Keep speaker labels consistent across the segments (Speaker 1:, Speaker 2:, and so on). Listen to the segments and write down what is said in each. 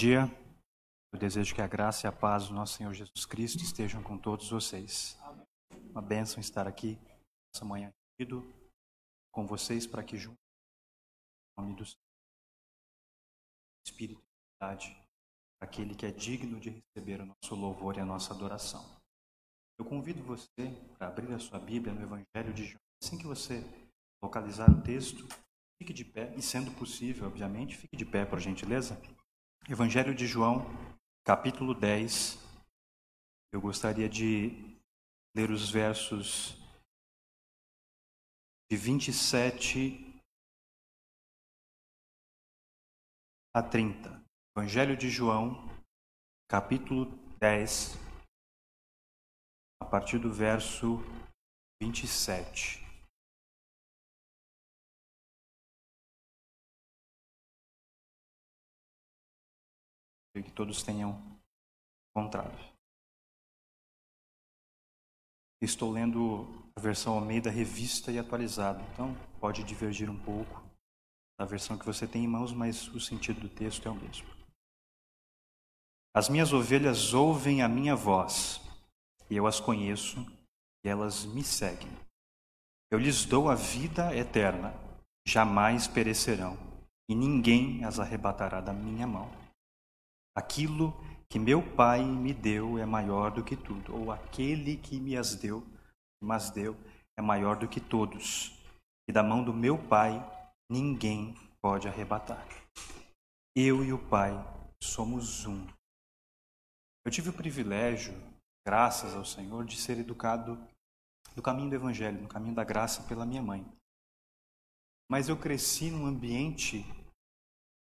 Speaker 1: dia. Eu desejo que a graça e a paz do nosso Senhor Jesus Cristo estejam com todos vocês. Uma bênção estar aqui essa manhã com vocês para que juntos, em nome do Senhor, Espírito e verdade, aquele que é digno de receber o nosso louvor e a nossa adoração. Eu convido você para abrir a sua Bíblia no Evangelho de João. Assim que você localizar o texto, fique de pé, e sendo possível, obviamente, fique de pé, por gentileza. Evangelho de João, capítulo 10. Eu gostaria de ler os versos de 27 a 30. Evangelho de João, capítulo 10, a partir do verso 27. Que todos tenham encontrado. Estou lendo a versão Almeida revista e atualizada, então pode divergir um pouco da versão que você tem em mãos, mas o sentido do texto é o mesmo. As minhas ovelhas ouvem a minha voz, e eu as conheço, e elas me seguem. Eu lhes dou a vida eterna, jamais perecerão, e ninguém as arrebatará da minha mão. Aquilo que meu Pai me deu é maior do que tudo, ou aquele que me as deu, mas deu, é maior do que todos, e da mão do meu Pai ninguém pode arrebatar. Eu e o Pai somos um. Eu tive o privilégio, graças ao Senhor, de ser educado no caminho do Evangelho, no caminho da graça pela minha mãe. Mas eu cresci num ambiente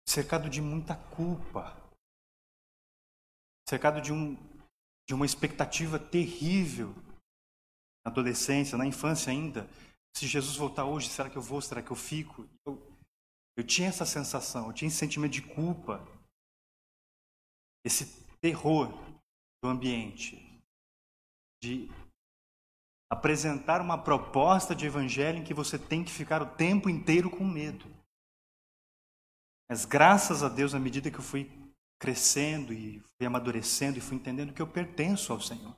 Speaker 1: cercado de muita culpa, cercado de, um, de uma expectativa terrível na adolescência, na infância ainda. Se Jesus voltar hoje, será que eu vou? Será que eu fico? Eu, eu tinha essa sensação, eu tinha esse sentimento de culpa, esse terror do ambiente, de apresentar uma proposta de evangelho em que você tem que ficar o tempo inteiro com medo. Mas graças a Deus, à medida que eu fui crescendo e fui amadurecendo e fui entendendo que eu pertenço ao Senhor.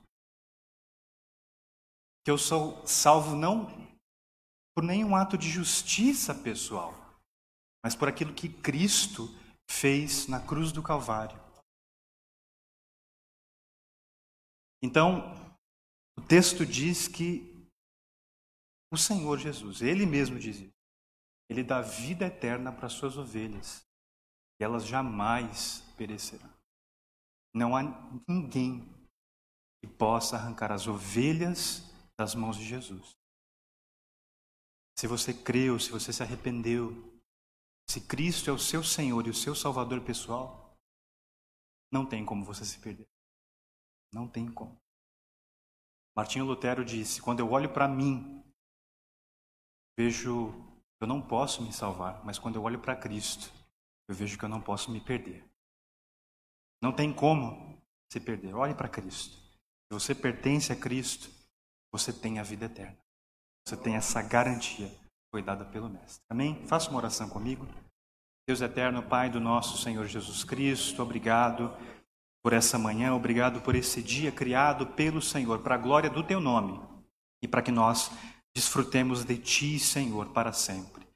Speaker 1: Que eu sou salvo não por nenhum ato de justiça pessoal, mas por aquilo que Cristo fez na cruz do Calvário. Então, o texto diz que o Senhor Jesus, Ele mesmo diz Ele dá vida eterna para as suas ovelhas e elas jamais Não há ninguém que possa arrancar as ovelhas das mãos de Jesus. Se você creu, se você se arrependeu, se Cristo é o seu Senhor e o seu Salvador pessoal, não tem como você se perder. Não tem como. Martinho Lutero disse: quando eu olho para mim, vejo eu não posso me salvar, mas quando eu olho para Cristo, eu vejo que eu não posso me perder. Não tem como se perder. Olhe para Cristo. Se você pertence a Cristo, você tem a vida eterna. Você tem essa garantia foi dada pelo Mestre. Amém? Faça uma oração comigo. Deus eterno, Pai do nosso Senhor Jesus Cristo, obrigado por essa manhã, obrigado por esse dia criado pelo Senhor, para a glória do Teu nome e para que nós desfrutemos de Ti, Senhor, para sempre.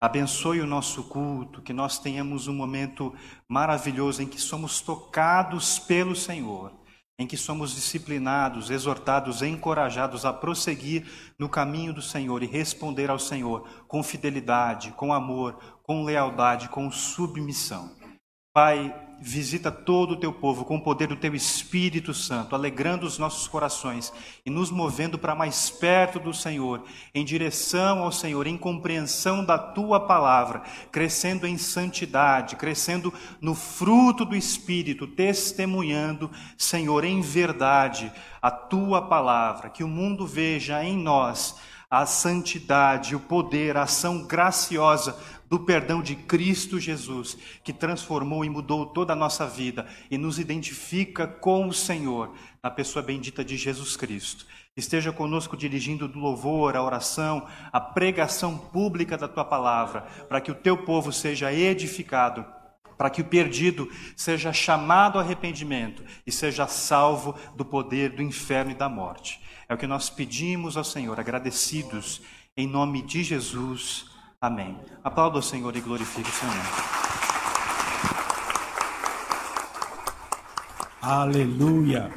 Speaker 1: Abençoe o nosso culto, que nós tenhamos um momento maravilhoso em que somos tocados pelo Senhor em que somos disciplinados, exortados, encorajados a prosseguir no caminho do Senhor e responder ao Senhor com fidelidade, com amor, com lealdade, com submissão. Pai, visita todo o teu povo com o poder do teu Espírito Santo, alegrando os nossos corações e nos movendo para mais perto do Senhor, em direção ao Senhor, em compreensão da tua palavra, crescendo em santidade, crescendo no fruto do Espírito, testemunhando, Senhor, em verdade a tua palavra, que o mundo veja em nós a santidade, o poder, a ação graciosa do perdão de Cristo Jesus, que transformou e mudou toda a nossa vida e nos identifica com o Senhor, na pessoa bendita de Jesus Cristo. Esteja conosco dirigindo do louvor, a oração, a pregação pública da tua palavra, para que o teu povo seja edificado para que o perdido seja chamado ao arrependimento e seja salvo do poder do inferno e da morte. É o que nós pedimos ao Senhor, agradecidos, em nome de Jesus. Amém. Aplauda o Senhor e glorifique o nome.
Speaker 2: Aleluia.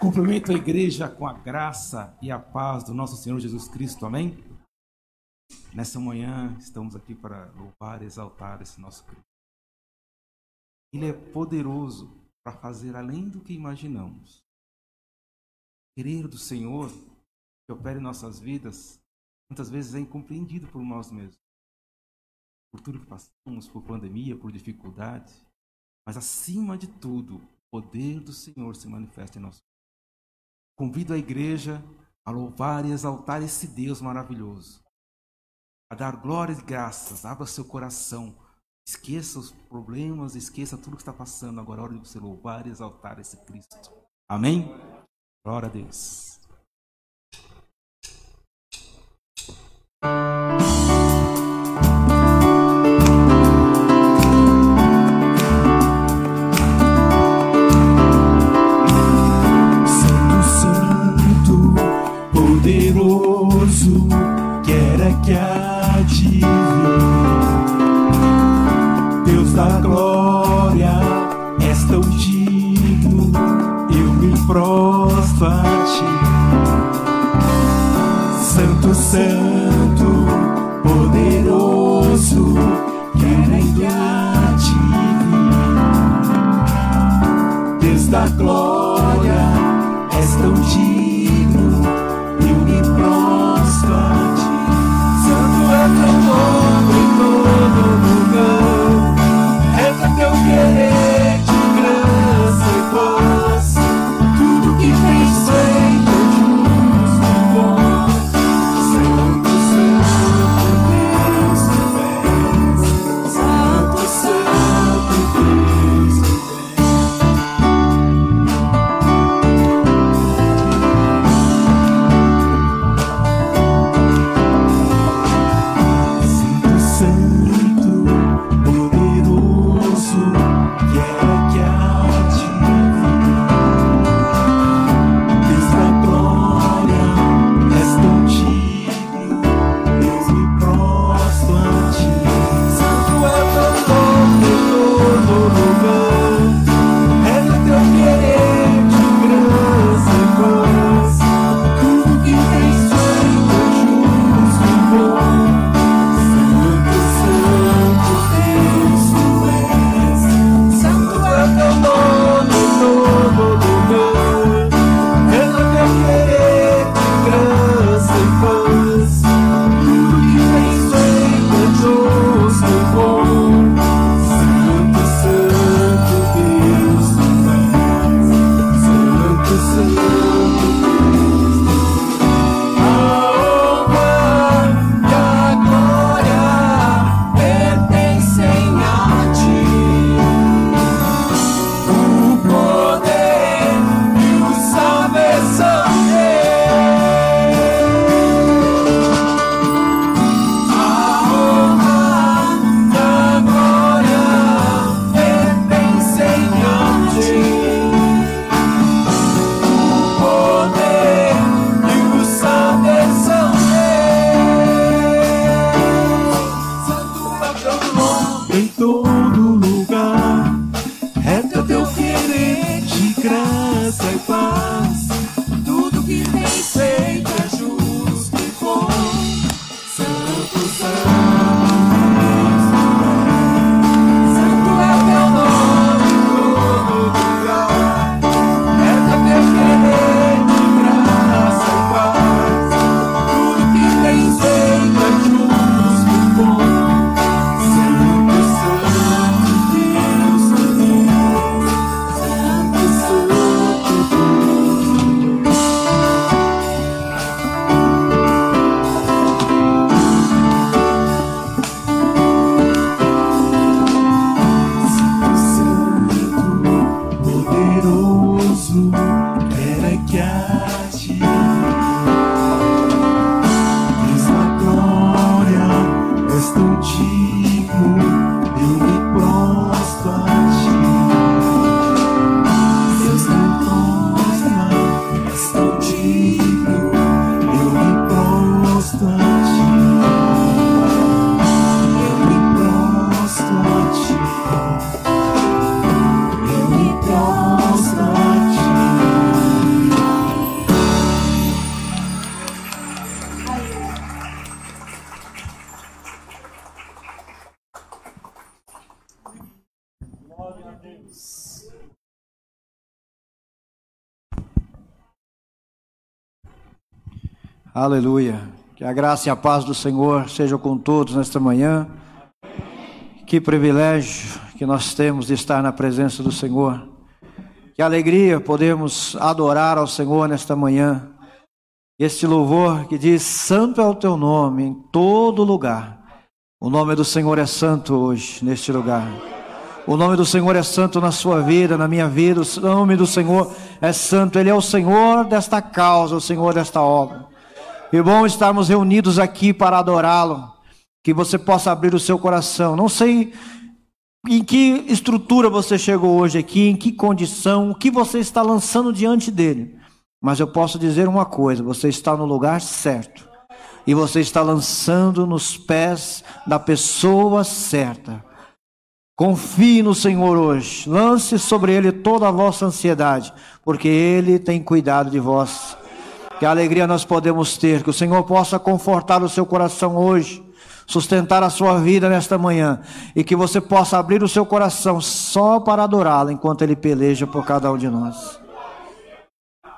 Speaker 2: Cumprimento a igreja com a graça e a paz do nosso Senhor Jesus Cristo. Amém? Nessa manhã estamos aqui para louvar e exaltar esse nosso Cristo. Ele é poderoso para fazer além do que imaginamos. Querer do Senhor que opere em nossas vidas muitas vezes é incompreendido por nós mesmos por tudo que passamos, por pandemia, por dificuldade, mas acima de tudo, o poder do Senhor se manifesta em nós. Convido a igreja a louvar e exaltar esse Deus maravilhoso, a dar glórias e graças, abra seu coração, esqueça os problemas, esqueça tudo que está passando, agora é hora de você louvar e exaltar esse Cristo. Amém? Glória a Deus. Santo, poderoso, quero enviar-te desde a glória.
Speaker 3: Aleluia. Que a graça e a paz do Senhor sejam com todos nesta manhã. Que privilégio que nós temos de estar na presença do Senhor. Que alegria podemos adorar ao Senhor nesta manhã. Este louvor que diz: Santo é o teu nome em todo lugar. O nome do Senhor é santo hoje, neste lugar. O nome do Senhor é santo na sua vida, na minha vida. O nome do Senhor é santo. Ele é o Senhor desta causa, o Senhor desta obra. E bom estarmos reunidos aqui para adorá-lo. Que você possa abrir o seu coração. Não sei em que estrutura você chegou hoje aqui, em que condição, o que você está lançando diante dele. Mas eu posso dizer uma coisa: você está no lugar certo. E você está lançando nos pés da pessoa certa. Confie no Senhor hoje. Lance sobre Ele toda a vossa ansiedade, porque Ele tem cuidado de vós. Que alegria nós podemos ter, que o Senhor possa confortar o seu coração hoje, sustentar a sua vida nesta manhã, e que você possa abrir o seu coração só para adorá-lo enquanto Ele peleja por cada um de nós.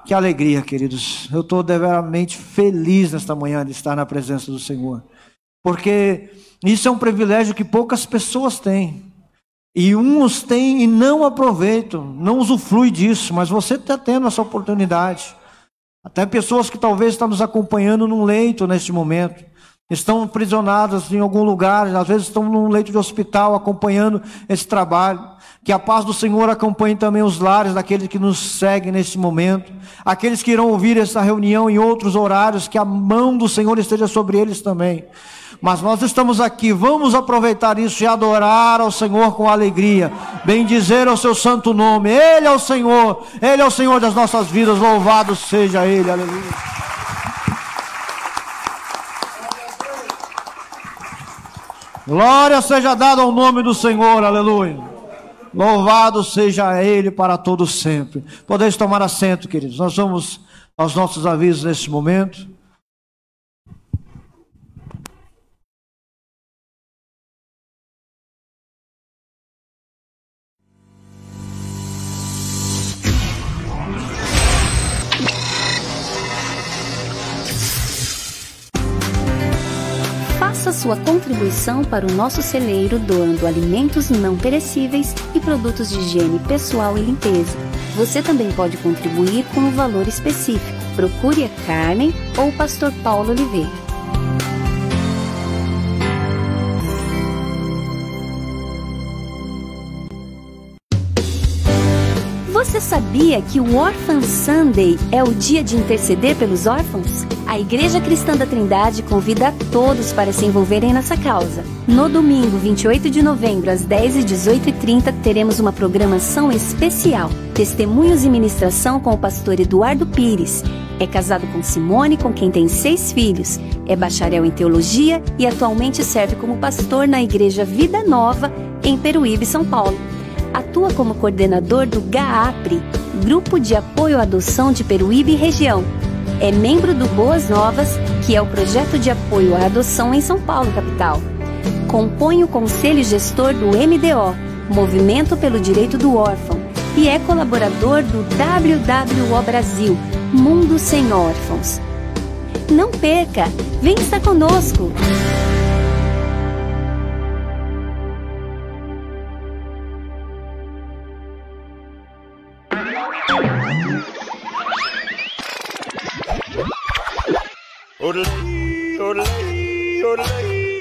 Speaker 3: Que alegria, queridos. Eu estou deveramente feliz nesta manhã de estar na presença do Senhor, porque isso é um privilégio que poucas pessoas têm. E uns têm e não aproveitam, não usufrui disso, mas você está tendo essa oportunidade. Até pessoas que talvez estão nos acompanhando num leito neste momento, estão aprisionadas em algum lugar, às vezes estão num leito de hospital acompanhando esse trabalho. Que a paz do Senhor acompanhe também os lares daqueles que nos seguem neste momento, aqueles que irão ouvir essa reunião em outros horários, que a mão do Senhor esteja sobre eles também. Mas nós estamos aqui, vamos aproveitar isso e adorar ao Senhor com alegria, bendizer ao seu santo nome. Ele é o Senhor, Ele é o Senhor das nossas vidas, louvado seja Ele, aleluia. Glória seja dada ao nome do Senhor, aleluia. Louvado seja Ele para todo sempre. Podeis tomar assento, queridos. Nós vamos aos nossos avisos neste momento.
Speaker 4: Faça sua contribuição para o nosso celeiro doando alimentos não perecíveis e produtos de higiene pessoal e limpeza. Você também pode contribuir com um valor específico. Procure a Carmen ou o pastor Paulo Oliveira. Você sabia que o Orphan Sunday é o dia de interceder pelos órfãos? A Igreja Cristã da Trindade convida a todos para se envolverem nessa causa. No domingo, 28 de novembro, às 10 e 18 e 30 teremos uma programação especial. Testemunhos e ministração com o pastor Eduardo Pires. É casado com Simone, com quem tem seis filhos. É bacharel em teologia e atualmente serve como pastor na Igreja Vida Nova, em Peruíbe, São Paulo atua como coordenador do GAAPRE, Grupo de Apoio à Adoção de Peruíbe e Região. É membro do Boas Novas, que é o projeto de apoio à adoção em São Paulo, capital. Compõe o conselho gestor do MDO, Movimento pelo Direito do Órfão, e é colaborador do WWO Brasil, Mundo Sem Órfãos. Não perca! Vem estar conosco!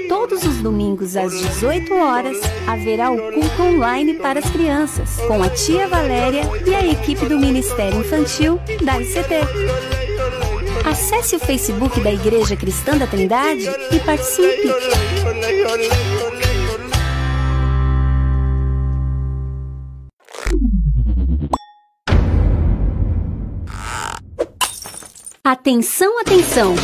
Speaker 4: Todos os domingos às 18 horas haverá o culto online para as crianças, com a tia Valéria e a equipe do Ministério Infantil da ICT. Acesse o Facebook da Igreja Cristã da Trindade e participe. Atenção, atenção!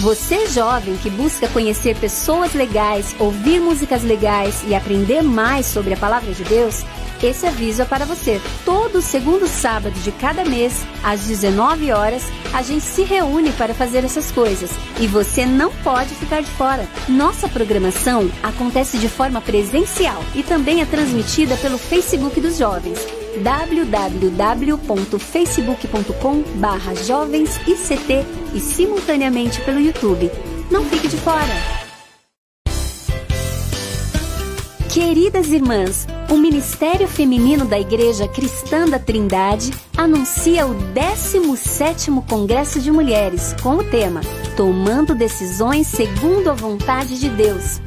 Speaker 4: Você jovem que busca conhecer pessoas legais, ouvir músicas legais e aprender mais sobre a palavra de Deus, esse aviso é para você. Todo segundo sábado de cada mês, às 19 horas, a gente se reúne para fazer essas coisas e você não pode ficar de fora. Nossa programação acontece de forma presencial e também é transmitida pelo Facebook dos jovens. www.facebook.com barra e simultaneamente pelo YouTube. Não fique de fora! Queridas irmãs, o Ministério Feminino da Igreja Cristã da Trindade anuncia o 17º Congresso de Mulheres com o tema Tomando Decisões segundo a Vontade de Deus.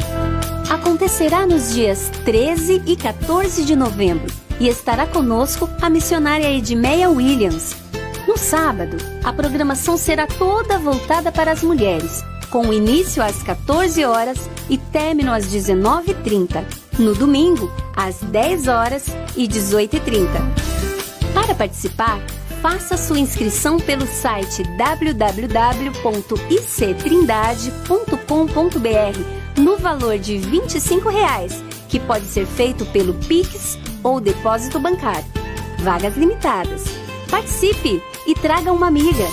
Speaker 4: Acontecerá nos dias 13 e 14 de novembro e estará conosco a missionária Edmeia Williams. No sábado, a programação será toda voltada para as mulheres, com início às 14 horas e término às 19h30. No domingo, às 10 horas e 18h30. Para participar, faça sua inscrição pelo site www.ictrindade.com.br no valor de 25 reais, que pode ser feito pelo Pix ou depósito bancário. Vagas limitadas. Participe e traga uma amiga.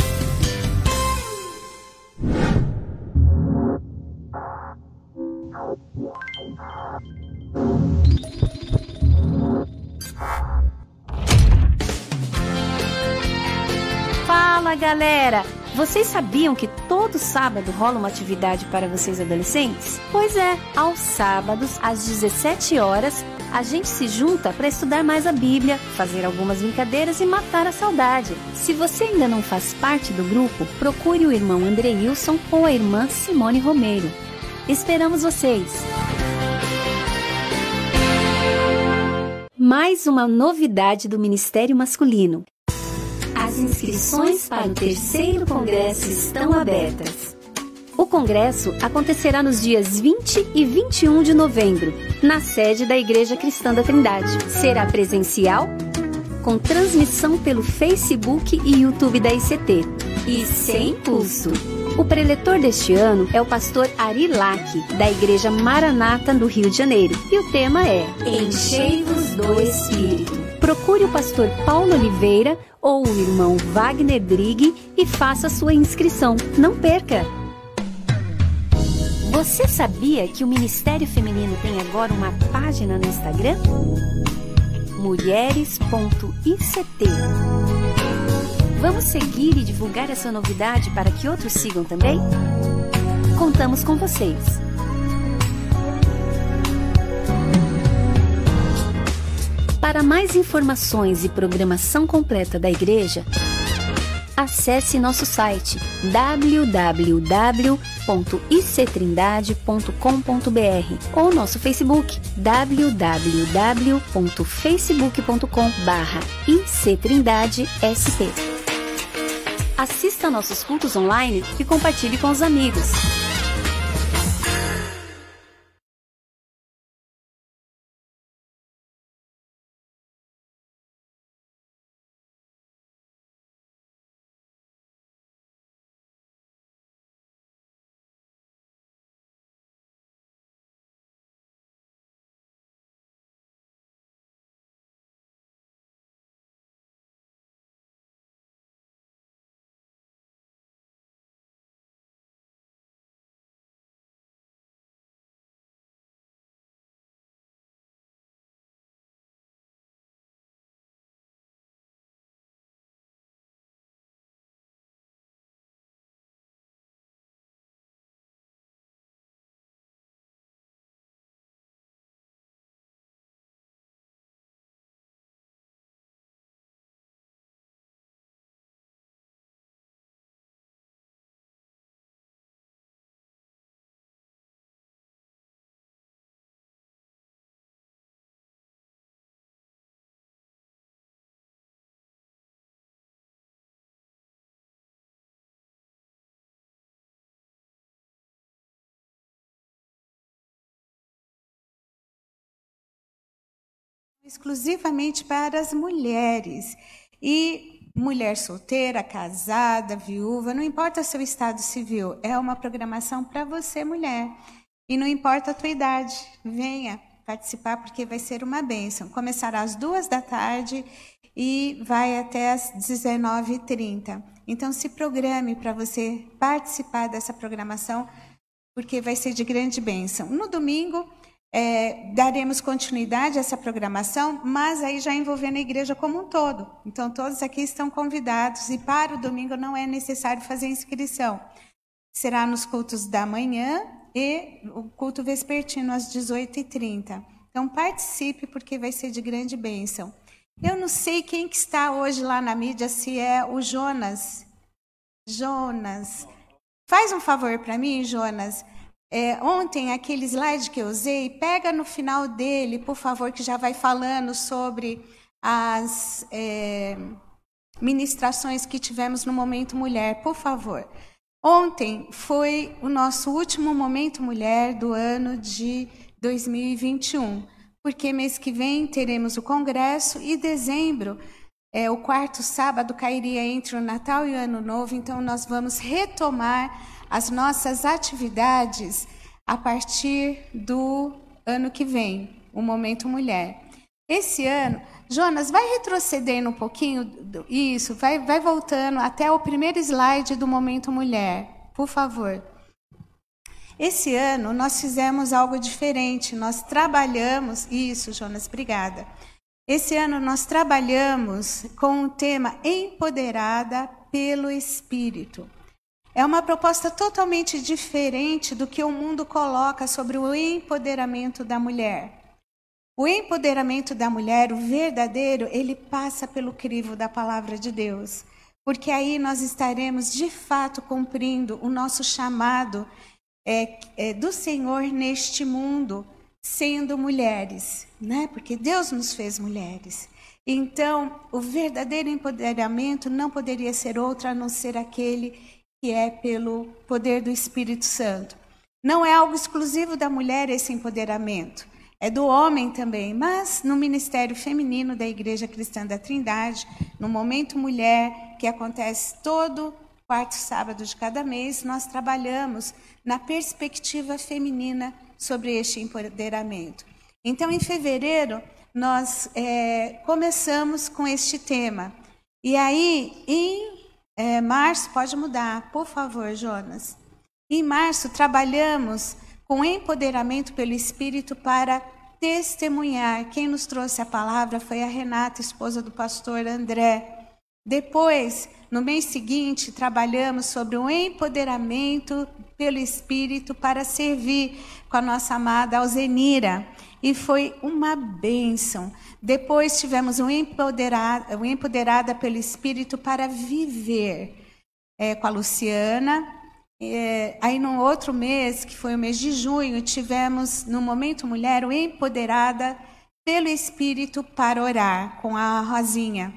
Speaker 4: Fala galera! Vocês sabiam que todo sábado rola uma atividade para vocês adolescentes? Pois é, aos sábados, às 17 horas, a gente se junta para estudar mais a Bíblia, fazer algumas brincadeiras e matar a saudade. Se você ainda não faz parte do grupo, procure o irmão André Wilson ou a irmã Simone Romeiro. Esperamos vocês! Mais uma novidade do Ministério Masculino. As inscrições para o terceiro congresso estão abertas. O congresso acontecerá nos dias 20 e 21 de novembro, na sede da Igreja Cristã da Trindade. Será presencial, com transmissão pelo Facebook e YouTube da ICT, e sem custo. O preletor deste ano é o pastor Ari Lack, da Igreja Maranata do Rio de Janeiro, e o tema é Enchei-vos do Espírito. Procure o pastor Paulo Oliveira ou o irmão Wagner Drig e faça sua inscrição. Não perca! Você sabia que o Ministério Feminino tem agora uma página no Instagram? mulheres.ict Vamos seguir e divulgar essa novidade para que outros sigam também? Contamos com vocês! Para mais informações e programação completa da igreja, acesse nosso site www.ictrindade.com.br ou nosso Facebook www.facebook.com/ictrindadesp. Assista nossos cultos online e compartilhe com os amigos.
Speaker 5: Exclusivamente para as mulheres. E mulher solteira, casada, viúva, não importa seu estado civil, é uma programação para você, mulher. E não importa a tua idade, venha participar porque vai ser uma bênção. Começará às duas da tarde e vai até às 19h30. Então se programe para você participar dessa programação, porque vai ser de grande bênção. No domingo, é, daremos continuidade a essa programação, mas aí já envolvendo a igreja como um todo. Então, todos aqui estão convidados e para o domingo não é necessário fazer inscrição. Será nos cultos da manhã e o culto vespertino às 18h30. Então, participe porque vai ser de grande bênção. Eu não sei quem que está hoje lá na mídia, se é o Jonas. Jonas. Faz um favor para mim, Jonas. É, ontem, aquele slide que eu usei, pega no final dele, por favor, que já vai falando sobre as é, ministrações que tivemos no Momento Mulher, por favor. Ontem foi o nosso último Momento Mulher do ano de 2021, porque mês que vem teremos o congresso e dezembro, é, o quarto sábado, cairia entre o Natal e o Ano Novo, então nós vamos retomar as nossas atividades a partir do ano que vem, o Momento Mulher. Esse ano, Jonas, vai retrocedendo um pouquinho, isso, vai, vai voltando até o primeiro slide do Momento Mulher, por favor. Esse ano nós fizemos algo diferente, nós trabalhamos, isso, Jonas, obrigada. Esse ano nós trabalhamos com o tema Empoderada pelo Espírito. É uma proposta totalmente diferente do que o mundo coloca sobre o empoderamento da mulher. O empoderamento da mulher, o verdadeiro, ele passa pelo crivo da palavra de Deus. Porque aí nós estaremos de fato cumprindo o nosso chamado é, é, do Senhor neste mundo, sendo mulheres, né? Porque Deus nos fez mulheres. Então, o verdadeiro empoderamento não poderia ser outro a não ser aquele que é pelo poder do Espírito Santo. Não é algo exclusivo da mulher esse empoderamento, é do homem também, mas no ministério feminino da Igreja Cristã da Trindade, no Momento Mulher, que acontece todo quarto sábado de cada mês, nós trabalhamos na perspectiva feminina sobre este empoderamento. Então, em fevereiro, nós é, começamos com este tema. E aí, em é, março, pode mudar, por favor, Jonas. Em março, trabalhamos com empoderamento pelo Espírito para testemunhar. Quem nos trouxe a palavra foi a Renata, esposa do pastor André. Depois, no mês seguinte, trabalhamos sobre o empoderamento pelo Espírito para servir com a nossa amada Alzenira. E foi uma bênção. Depois tivemos um empoderada, um empoderada pelo Espírito para viver é, com a Luciana. É, aí, no outro mês, que foi o mês de junho, tivemos, no Momento Mulher, o Empoderada pelo Espírito para orar, com a Rosinha.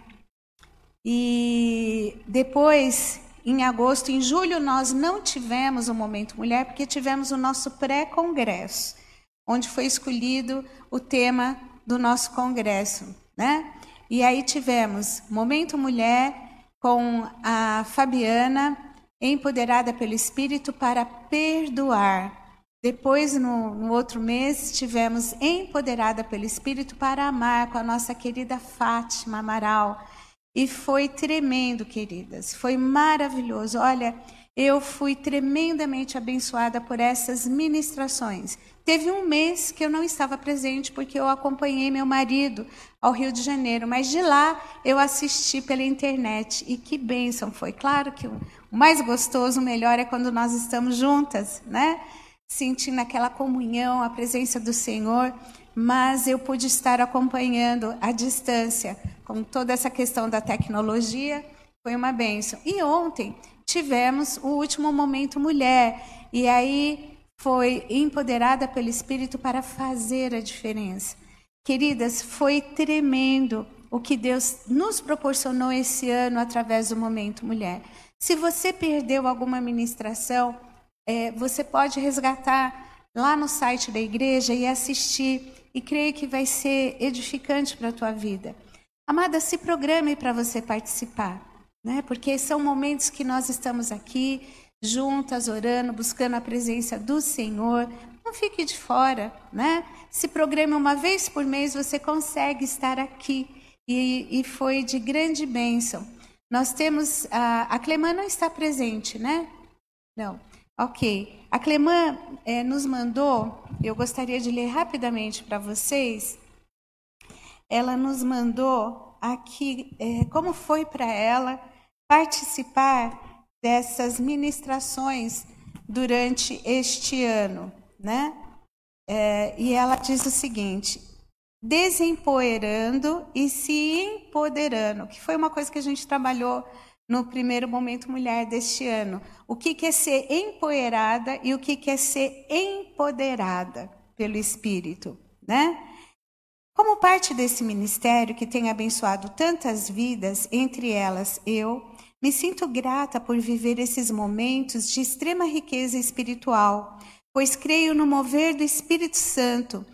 Speaker 5: E depois, em agosto, em julho, nós não tivemos o Momento Mulher, porque tivemos o nosso pré-congresso, onde foi escolhido o tema do nosso congresso, né? E aí tivemos Momento Mulher com a Fabiana, empoderada pelo Espírito para perdoar. Depois, no, no, outro mês, tivemos Empoderada pelo Espírito para amar com a nossa querida Fátima Amaral. E foi tremendo, queridas. Foi maravilhoso. Olha, eu fui tremendamente abençoada por essas ministrações. Teve um mês que eu não estava presente porque eu acompanhei meu marido ao Rio de Janeiro, mas de lá eu assisti pela internet e que bênção foi. Claro que o mais gostoso, o melhor é quando nós estamos juntas, né? Sentindo aquela comunhão, a presença do Senhor, mas eu pude estar acompanhando à distância, com toda essa questão da tecnologia, foi uma bênção. E ontem tivemos o último momento mulher, e aí foi empoderada pelo Espírito para fazer a diferença. Queridas, foi tremendo o que Deus nos proporcionou esse ano através do Momento Mulher. Se você perdeu alguma ministração, é, você pode resgatar lá no site da igreja e assistir, e creio que vai ser edificante para a tua vida. Amada, se programe para você participar, né? porque são momentos que nós estamos aqui juntas, orando, buscando a presença do Senhor. Não fique de fora, né? Se programa uma vez por mês, você consegue estar aqui. E, e foi de grande bênção. Nós temos. A, a Clemã não está presente, né? Não. Ok. A Clemã é, nos mandou, eu gostaria de ler rapidamente para vocês. Ela nos mandou aqui é, como foi para ela participar dessas ministrações durante este ano, né? É, e ela diz o seguinte: desempoeirando e se empoderando, que foi uma coisa que a gente trabalhou no primeiro momento mulher deste ano. O que, é ser empoeirada e o que, que é ser empoderada pelo Espírito, né? Como parte desse ministério que tem abençoado tantas vidas, entre elas eu, me sinto grata por viver esses momentos de extrema riqueza espiritual, pois creio no mover do Espírito Santo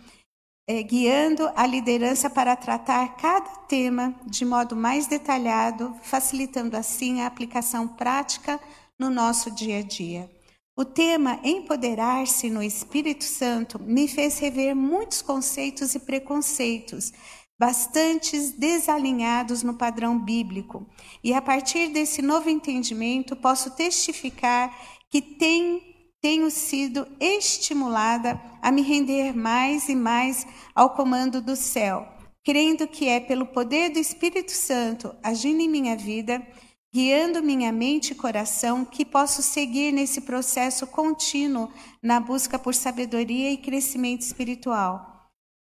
Speaker 5: é, guiando a liderança para tratar cada tema de modo mais detalhado, facilitando assim a aplicação prática no nosso dia a dia. O tema Empoderar-se no Espírito Santo me fez rever muitos conceitos e preconceitos, bastantes desalinhados no padrão bíblico. E a partir desse novo entendimento, posso testificar que tem tenho sido estimulada a me render mais e mais ao comando do céu, crendo que é pelo poder do Espírito Santo agindo em minha vida, guiando minha mente e coração, que posso seguir nesse processo contínuo na busca por sabedoria e crescimento espiritual.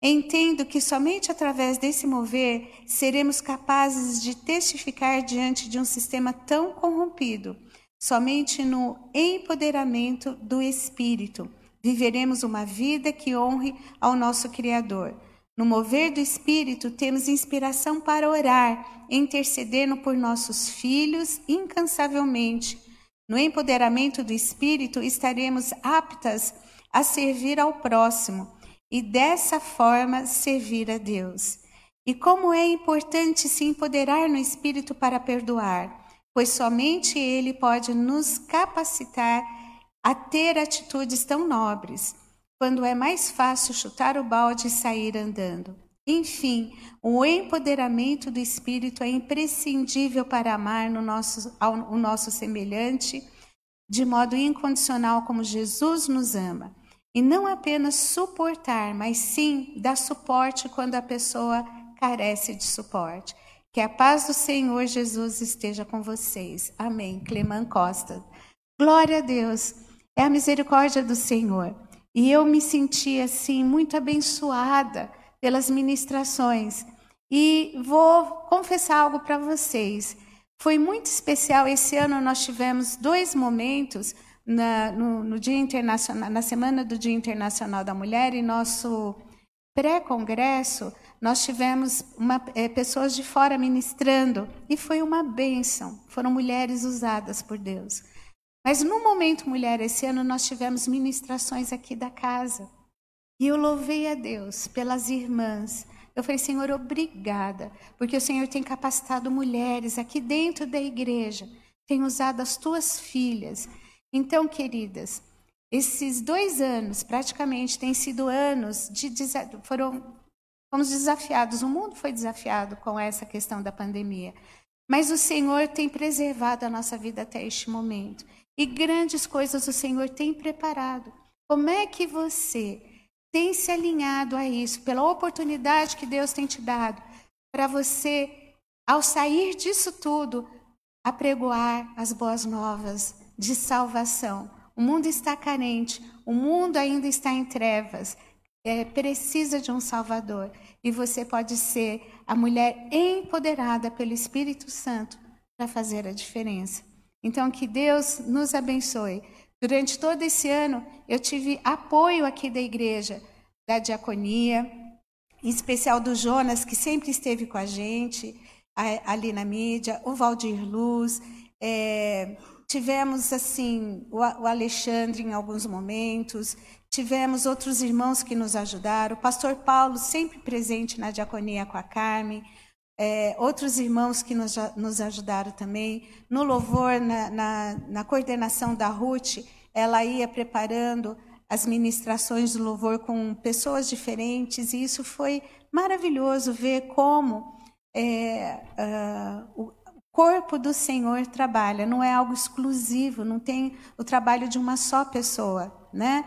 Speaker 5: Entendo que somente através desse mover seremos capazes de testificar diante de um sistema tão corrompido Somente no empoderamento do Espírito viveremos uma vida que honre ao nosso Criador. No mover do Espírito, temos inspiração para orar, intercedendo por nossos filhos incansavelmente. No empoderamento do Espírito, estaremos aptas a servir ao próximo e dessa forma servir a Deus. E como é importante se empoderar no Espírito para perdoar pois somente Ele pode nos capacitar a ter atitudes tão nobres, quando é mais fácil chutar o balde e sair andando. Enfim, o empoderamento do Espírito é imprescindível para amar no nosso, ao, o nosso semelhante de modo incondicional como Jesus nos ama. E não apenas suportar, mas sim dar suporte quando a pessoa carece de suporte. Que a paz do Senhor Jesus esteja com vocês. Amém. Cleman Costa. Glória a Deus. É a misericórdia do Senhor. E eu me senti assim muito abençoada pelas ministrações. E vou confessar algo para vocês. Foi muito especial. Esse ano nós tivemos dois momentos na, no, no, Dia Internacional, na semana do Dia Internacional da Mulher e nosso pré-congresso nós tivemos uma, é, pessoas de fora ministrando e foi uma bênção. Foram mulheres usadas por Deus. Mas no momento mulher esse ano nós tivemos ministrações aqui da casa e eu louvei a Deus pelas irmãs. Eu falei, Senhor, obrigada, porque o Senhor tem capacitado mulheres aqui dentro da igreja, tem usado as tuas filhas. Então, queridas, esses dois anos, praticamente, têm sido anos de foram Fomos desafiados, o mundo foi desafiado com essa questão da pandemia. Mas o Senhor tem preservado a nossa vida até este momento. E grandes coisas o Senhor tem preparado. Como é que você tem se alinhado a isso, pela oportunidade que Deus tem te dado, para você, ao sair disso tudo, apregoar as boas novas de salvação? O mundo está carente, o mundo ainda está em trevas é, precisa de um Salvador. E você pode ser a mulher empoderada pelo Espírito Santo para fazer a diferença. Então, que Deus nos abençoe. Durante todo esse ano, eu tive apoio aqui da igreja, da diaconia, em especial do Jonas, que sempre esteve com a gente ali na mídia, o Valdir Luz. É, tivemos assim o Alexandre em alguns momentos, Tivemos outros irmãos que nos ajudaram, o pastor Paulo, sempre presente na diaconia com a Carmen, é, outros irmãos que nos, nos, ajudaram também. No louvor, na, na, na coordenação da Ruth, ela ia preparando as ministrações do louvor com pessoas diferentes, e isso foi maravilhoso ver como é, uh, corpo do Senhor trabalha, não é algo exclusivo, não tem o trabalho de uma só pessoa, né?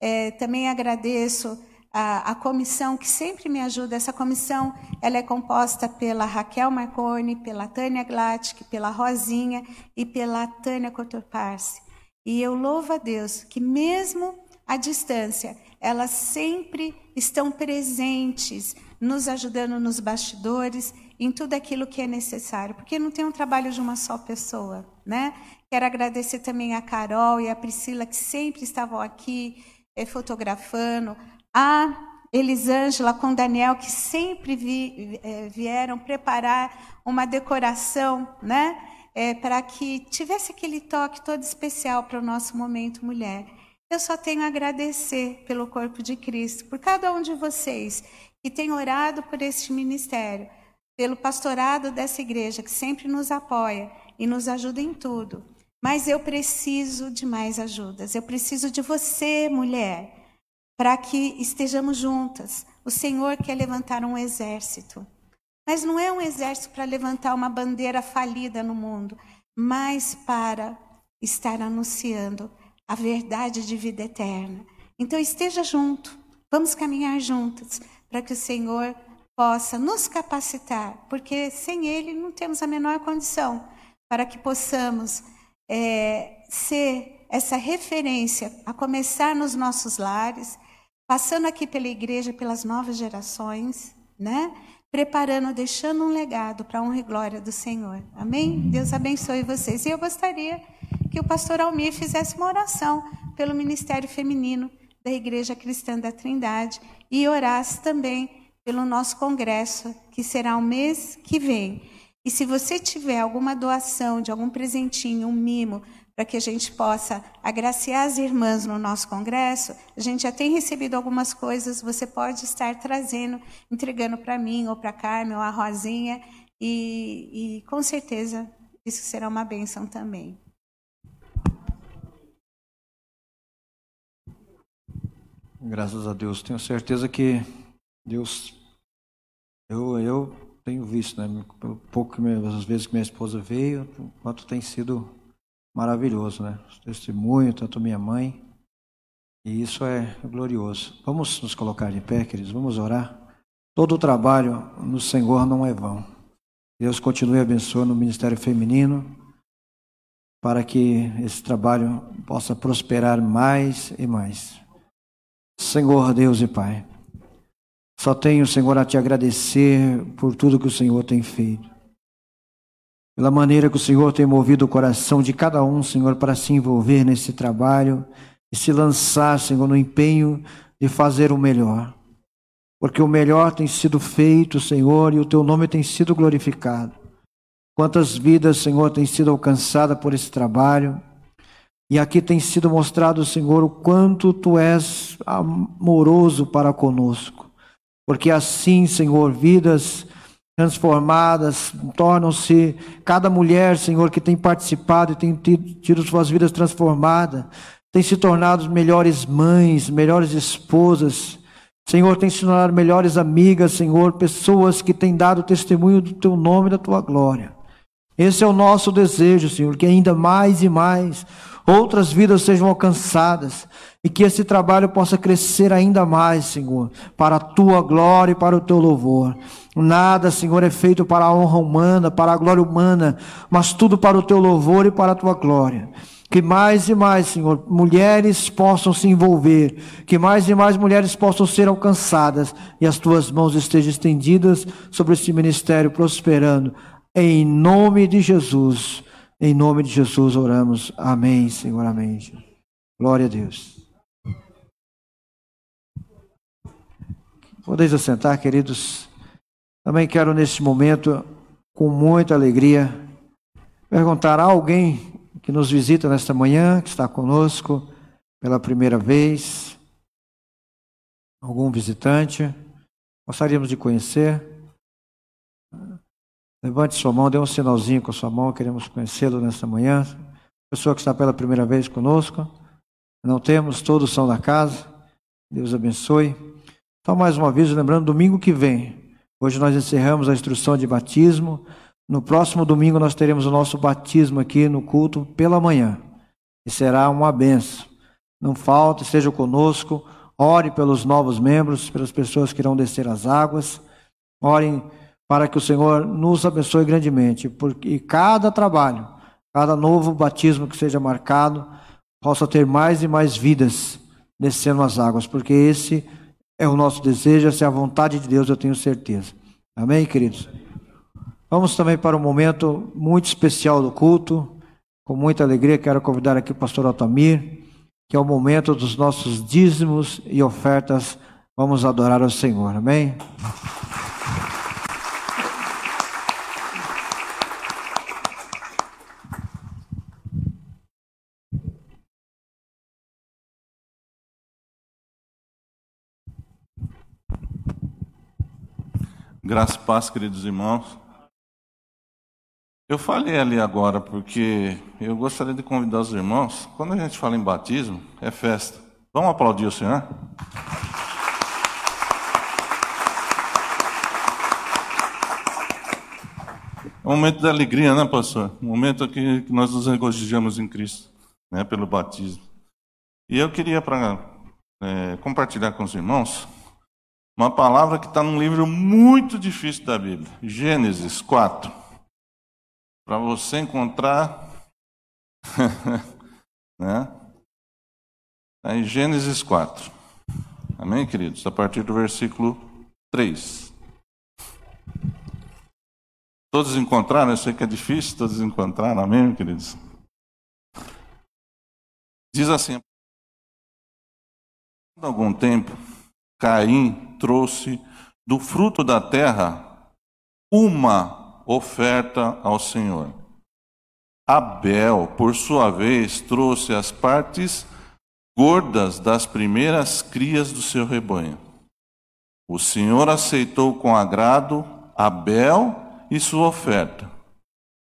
Speaker 5: É, também agradeço a, a, comissão que sempre me ajuda. Essa comissão ela é composta pela Raquel Marconi, pela Tânia Glatic, pela Rosinha e pela Tânia Cotorparse. E eu louvo a Deus que mesmo à distância, elas sempre estão presentes, nos ajudando nos bastidores em tudo aquilo que é necessário, porque não tem um trabalho de uma só pessoa, né? Quero agradecer também a Carol e a Priscila que sempre estavam aqui eh, fotografando, a Elisângela com Daniel que sempre vi, eh, vieram preparar uma decoração, né? Eh, para que tivesse aquele toque todo especial para o nosso momento mulher. Eu só tenho a agradecer pelo corpo de Cristo, por cada um de vocês que tem orado por este ministério, pelo pastorado dessa igreja que sempre nos apoia e nos ajuda em tudo. Mas eu preciso de mais ajudas. Eu preciso de você, mulher, para que estejamos juntas. O Senhor quer levantar um exército. Mas não é um exército para levantar uma bandeira falida no mundo, mas para estar anunciando a verdade de vida eterna. Então esteja junto, vamos caminhar juntas para que o Senhor possa nos capacitar, porque sem Ele não temos a menor condição para que possamos é, ser essa referência, a começar nos nossos lares, passando aqui pela igreja, pelas novas gerações, né? Preparando, deixando um legado para a honra e glória do Senhor. Amém? Deus abençoe vocês. E eu gostaria que o pastor Almir fizesse uma oração pelo ministério feminino da Igreja Cristã da Trindade e orasse também pelo nosso congresso, que será o mês que vem. E se você tiver alguma doação de algum presentinho, um mimo, para que a gente possa agraciar as irmãs no nosso congresso, a gente já tem recebido algumas coisas, você pode estar trazendo, entregando para mim, ou para a Carmen, ou a Rosinha, e, e com certeza isso será uma bênção também.
Speaker 3: Graças a Deus. Tenho certeza que Deus. Eu, eu tenho visto, né? Pouco as vezes que minha esposa veio, quanto tem sido maravilhoso, né? Testemunho, tanto minha mãe. E isso é glorioso. Vamos nos colocar de pé, queridos. Vamos orar. Todo o trabalho no Senhor não é vão. Deus continue abençoando o ministério feminino para que esse trabalho possa prosperar mais e mais. Senhor Deus e Pai, só tenho, Senhor, a te agradecer por tudo que o Senhor tem feito. Pela maneira que o Senhor tem movido o coração de cada um, Senhor, para se envolver nesse trabalho e se lançar, Senhor, no empenho de fazer o melhor. Porque o melhor tem sido feito, Senhor, e o teu nome tem sido glorificado. Quantas vidas, Senhor, têm sido alcançadas por esse trabalho. E aqui tem sido mostrado, Senhor, o quanto tu és amoroso para conosco. Porque assim, Senhor, vidas transformadas tornam-se, cada mulher, Senhor, que tem participado e tem tido suas vidas transformadas, tem se tornado melhores mães, melhores esposas. Senhor, tem se tornado melhores amigas, Senhor, pessoas que têm dado testemunho do teu nome e da tua glória. Esse é o nosso desejo, Senhor, que ainda mais e mais outras vidas sejam alcançadas e que esse trabalho possa crescer ainda mais, Senhor, para a tua glória e para o teu louvor. Nada, Senhor, é feito para a honra humana, para a glória humana, mas tudo para o teu louvor e para a tua glória. Que mais e mais, Senhor, mulheres possam se envolver, que mais e mais mulheres possam ser alcançadas e as tuas mãos estejam estendidas sobre esse ministério prosperando. Em nome de Jesus. Em nome de Jesus oramos. Amém, Senhor. Amém. Glória a Deus. Podeis assentar, queridos. Também quero neste momento, com muita alegria, perguntar a alguém que nos visita nesta manhã, que está conosco pela primeira vez, algum visitante, gostaríamos de conhecer. Levante sua mão, dê um sinalzinho com a sua mão, queremos conhecê-lo nesta manhã. Pessoa que está pela primeira vez conosco. Não temos, todos são da casa. Deus abençoe. Então, mais uma vez, lembrando, domingo que vem, hoje nós encerramos a instrução de batismo. No próximo domingo nós teremos o nosso batismo aqui no culto pela manhã. E será uma benção. Não falte, esteja conosco. Ore pelos novos membros, pelas pessoas que irão descer as águas. Orem para que o Senhor nos abençoe grandemente, porque cada trabalho, cada novo batismo que seja marcado, possa ter mais e mais vidas descendo as águas, porque esse é o nosso desejo, essa é a vontade de Deus, eu tenho certeza. Amém, queridos? Vamos também para um momento muito especial do culto. Com muita alegria, quero convidar aqui o pastor Altamir, que é o momento dos nossos dízimos e ofertas. Vamos adorar ao Senhor. Amém?
Speaker 6: Graça e paz, queridos irmãos. Eu falei ali agora porque eu gostaria de convidar os irmãos. Quando a gente fala em batismo, é festa. Vamos aplaudir o Senhor? É um momento de alegria, né, pastor? Um momento que nós nos regozijamos em Cristo, né, pelo batismo. E eu queria para é, compartilhar com os irmãos uma palavra que está num livro muito difícil da Bíblia, Gênesis 4. Para você encontrar. né? Tá em Gênesis 4. Amém, queridos? A partir do versículo 3. Todos encontraram? Eu sei que é difícil, todos encontraram. Amém, queridos? Diz assim: Há algum tempo, Caim trouxe do fruto da terra uma oferta ao Senhor. Abel, por sua vez, trouxe as partes gordas das primeiras crias do seu rebanho. O Senhor aceitou com agrado Abel e sua oferta,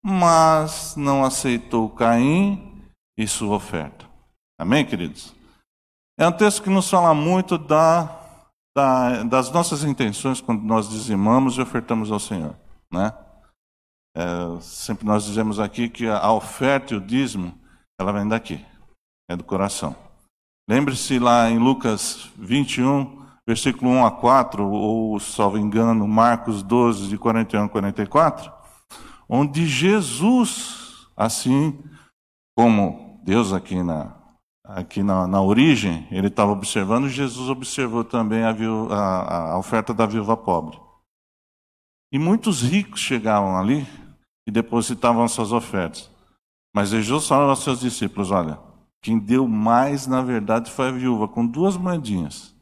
Speaker 6: mas não aceitou Caim e sua oferta. Amém, queridos? É um texto que nos fala muito da da, das nossas intenções quando nós dizimamos e ofertamos ao Senhor. Né? É, sempre nós dizemos aqui que a oferta e o dízimo, ela vem daqui, é do coração. Lembre-se lá em Lucas 21, versículo 1 a 4, ou, salvo engano, Marcos 12, de 41 a 44, onde Jesus, assim como Deus aqui na, aqui na, na origem, ele estava observando, Jesus observou também a, a, a oferta da viúva pobre. E muitos ricos chegavam ali e depositavam suas ofertas. Mas Jesus falou aos seus discípulos: olha, quem deu mais, na verdade, foi a viúva, com duas moedinhas.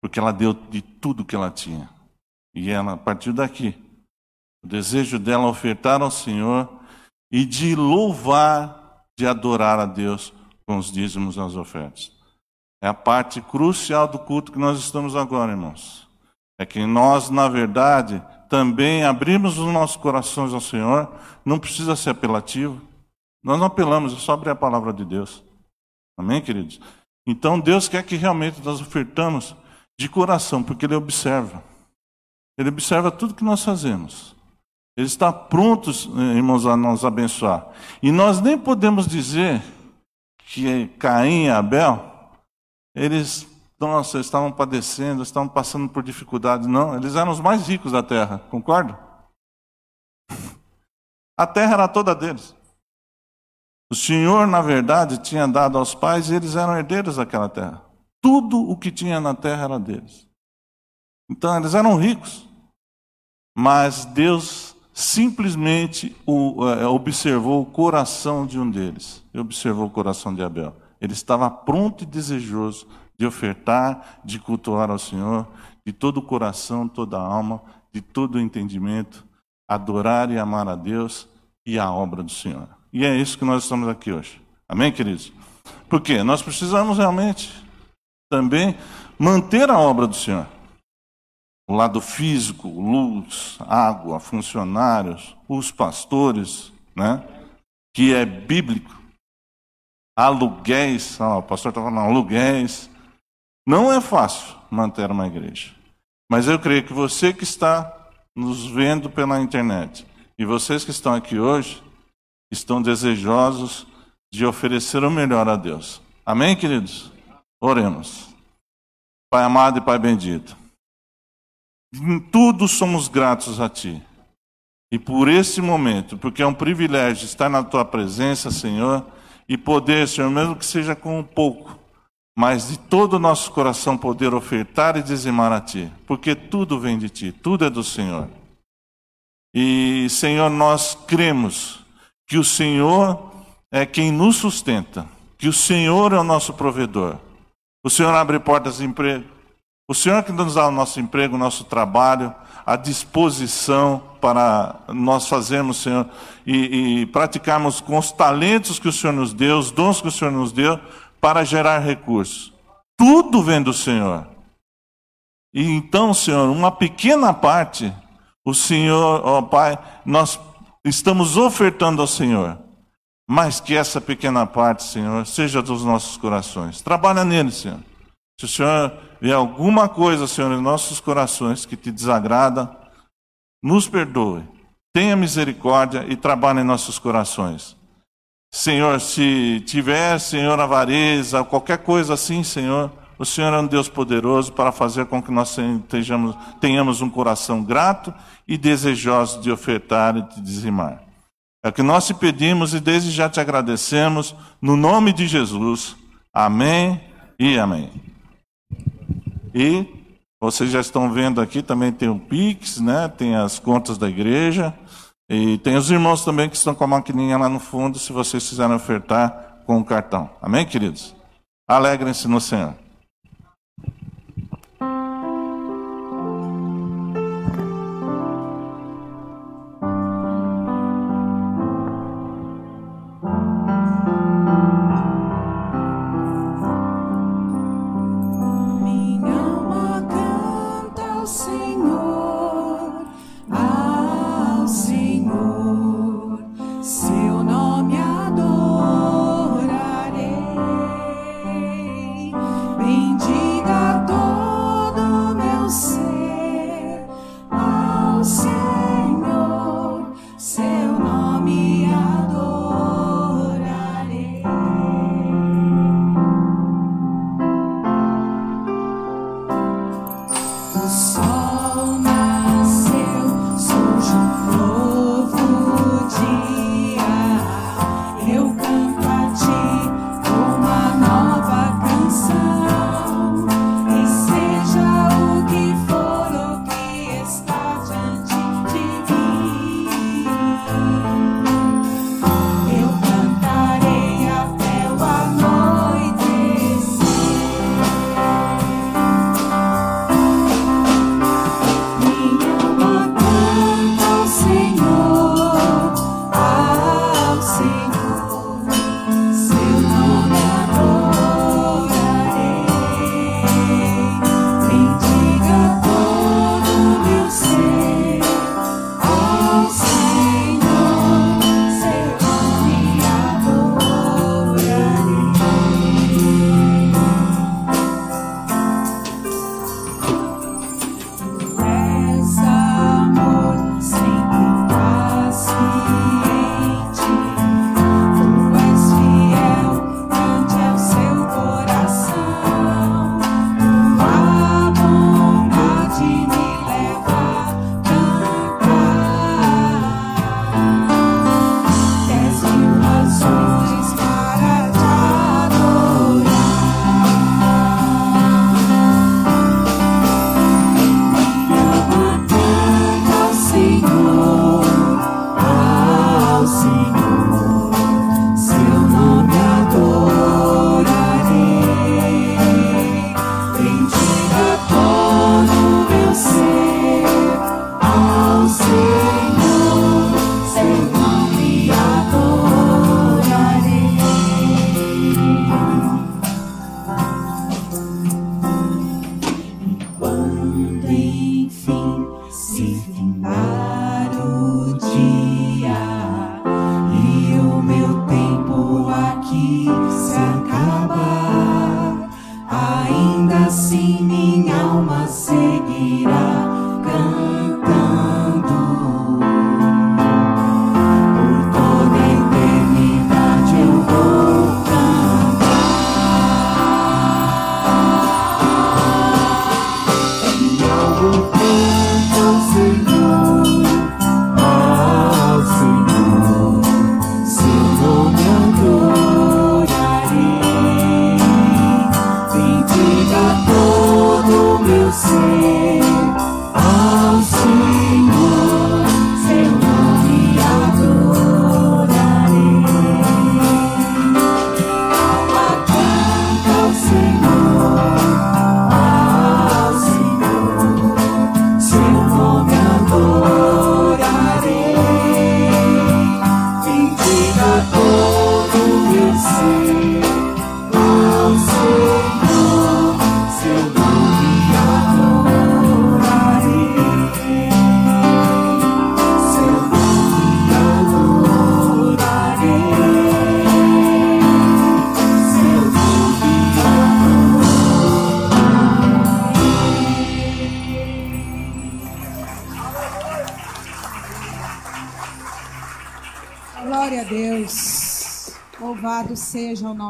Speaker 6: Porque ela deu de tudo que ela tinha. E ela, a partir daqui, o desejo dela é ofertar ao Senhor e de louvar, de adorar a Deus com os dízimos e as ofertas. É a parte crucial do culto que nós estamos agora, irmãos. É que nós, na verdade, também abrimos os nossos corações ao Senhor, não precisa ser apelativo. Nós não apelamos, é só abrir a palavra de Deus. Amém, queridos? Então Deus quer que realmente nós ofertamos de coração, porque Ele observa. Ele observa tudo que nós fazemos. Ele está pronto, irmãos, a nos abençoar. E nós nem podemos dizer que Caim e Abel, eles, nossa, estavam padecendo, estavam passando por dificuldades. Não, eles eram os mais ricos da terra, concorda? A terra era toda deles. O Senhor, na verdade, tinha dado aos pais e eles eram herdeiros daquela terra. Tudo o que tinha na terra era deles. Então, eles eram ricos. Mas Deus simplesmente o, uh, observou o coração de um deles. Observou o coração de Abel. Ele estava pronto e desejoso de ofertar, de cultuar ao Senhor, de todo o coração, toda a alma, de todo o entendimento, adorar e amar a Deus e a obra do Senhor. E é isso que nós estamos aqui hoje. Amém, queridos? Porque nós precisamos realmente também manter a obra do Senhor o lado físico, luz, água, funcionários, os pastores, né? que é bíblico, aluguéis, ah, o pastor está falando aluguéis. Não é fácil manter uma igreja. Mas eu creio que você que está nos vendo pela internet
Speaker 7: E vocês que estão aqui hoje estão desejosos de oferecer o melhor a Deus. Amém, queridos? Oremos. Pai amado e Pai bendito, em tudo somos gratos a Ti. E por esse momento, porque é um privilégio estar na Tua presença, Senhor, e poder, Senhor, mesmo que seja com um pouco, mas de todo o nosso coração poder ofertar e dizimar a Ti, porque tudo vem de Ti, tudo é do Senhor. E, Senhor, nós cremos que o Senhor é quem nos sustenta, que o Senhor é o nosso provedor. O Senhor abre portas de emprego. O Senhor que nos dá o nosso emprego, o nosso trabalho, a disposição para nós fazermos, Senhor, e, e praticarmos com os talentos que o Senhor nos deu, os dons que o Senhor nos deu, para gerar recursos. Tudo vem do Senhor. E então, Senhor, uma pequena parte, o Senhor, ó Pai, nós estamos ofertando ao Senhor. Mas que essa pequena parte, Senhor, seja dos nossos corações. Trabalha nele, Senhor. Se o Senhor vê alguma coisa, Senhor, em nossos corações que te desagrada, nos perdoe. Tenha misericórdia e trabalhe em nossos corações. Senhor, se tiver, Senhor, avareza, qualquer coisa assim, Senhor, o Senhor é um Deus poderoso para fazer com que nós tenhamos, tenhamos um coração grato e desejoso de ofertar e de dizimar. É o que nós te pedimos e desde já te agradecemos, no nome de Jesus. Amém e amém. E vocês já estão vendo aqui, também tem o Pix, né? tem as contas da igreja. E tem os irmãos também que estão com a maquininha lá no fundo, se vocês quiserem ofertar com o cartão. Amém, queridos? Alegrem-se no Senhor.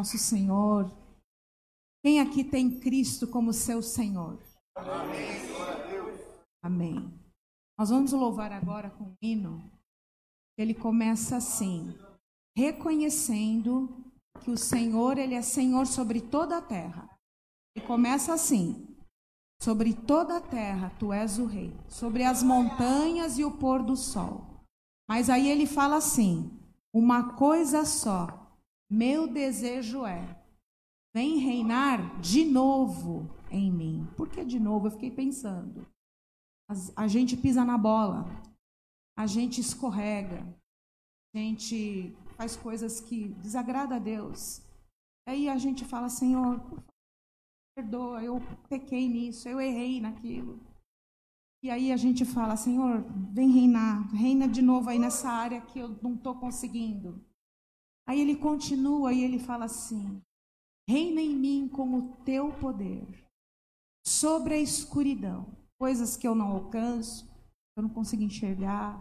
Speaker 7: Nosso Senhor. Quem aqui tem Cristo como seu Senhor? Amém. Nós vamos louvar agora com um hino. Ele começa assim: reconhecendo que o Senhor, ele é Senhor sobre toda a terra. E começa assim: Sobre toda a terra tu és o rei, sobre as montanhas e o pôr do sol. Mas aí ele fala assim: uma coisa só, meu desejo é, vem reinar de novo em mim. Por que de novo? Eu fiquei pensando. A gente pisa na bola, a gente escorrega, a gente faz coisas que desagrada a Deus. Aí a gente fala, Senhor, por perdoa, eu pequei nisso, eu errei naquilo. E aí a gente fala, Senhor, vem reinar, reina de novo aí nessa área que eu não estou conseguindo. Aí ele continua e ele fala assim: reina em mim com o teu poder, sobre a escuridão, coisas que eu não alcanço, eu não consigo enxergar,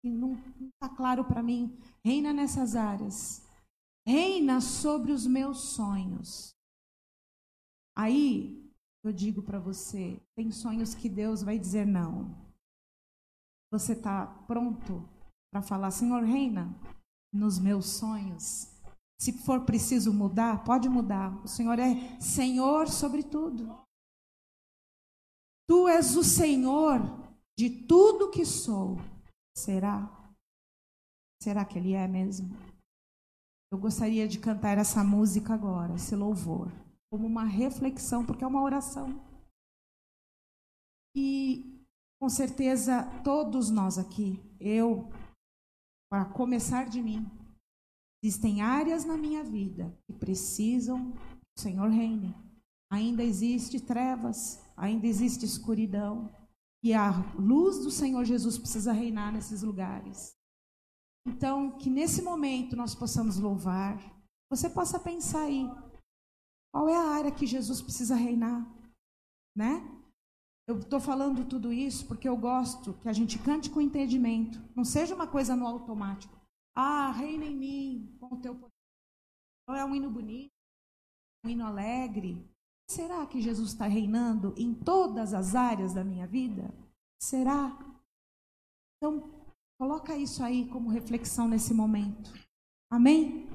Speaker 7: que não está claro para mim. Reina nessas áreas, reina sobre os meus sonhos, Aí eu digo para você: tem sonhos que Deus vai dizer não. Você está pronto para falar, Senhor, reina nos meus sonhos? Se for preciso mudar, pode mudar. O Senhor é Senhor sobre tudo. Tu és o Senhor de tudo que sou. Será? Será que Ele é mesmo? Eu gostaria de cantar essa música agora, esse louvor como uma reflexão, porque é uma oração. E com certeza todos nós aqui, eu, para começar de mim, existem áreas na minha vida que precisam que o Senhor reine. Ainda existe trevas, ainda existe escuridão. E a luz do Senhor Jesus precisa reinar nesses lugares. Então, que nesse momento nós possamos louvar. Você possa pensar aí, qual é a área que Jesus precisa reinar? Né? Eu estou falando tudo isso porque eu gosto que a gente cante com entendimento. Não seja uma coisa no automático. Ah, reina em mim com o teu poder. Não é um hino bonito, um hino alegre. Será que Jesus está reinando em todas as áreas da minha vida? Será? Então, coloca isso aí como reflexão nesse momento. Amém?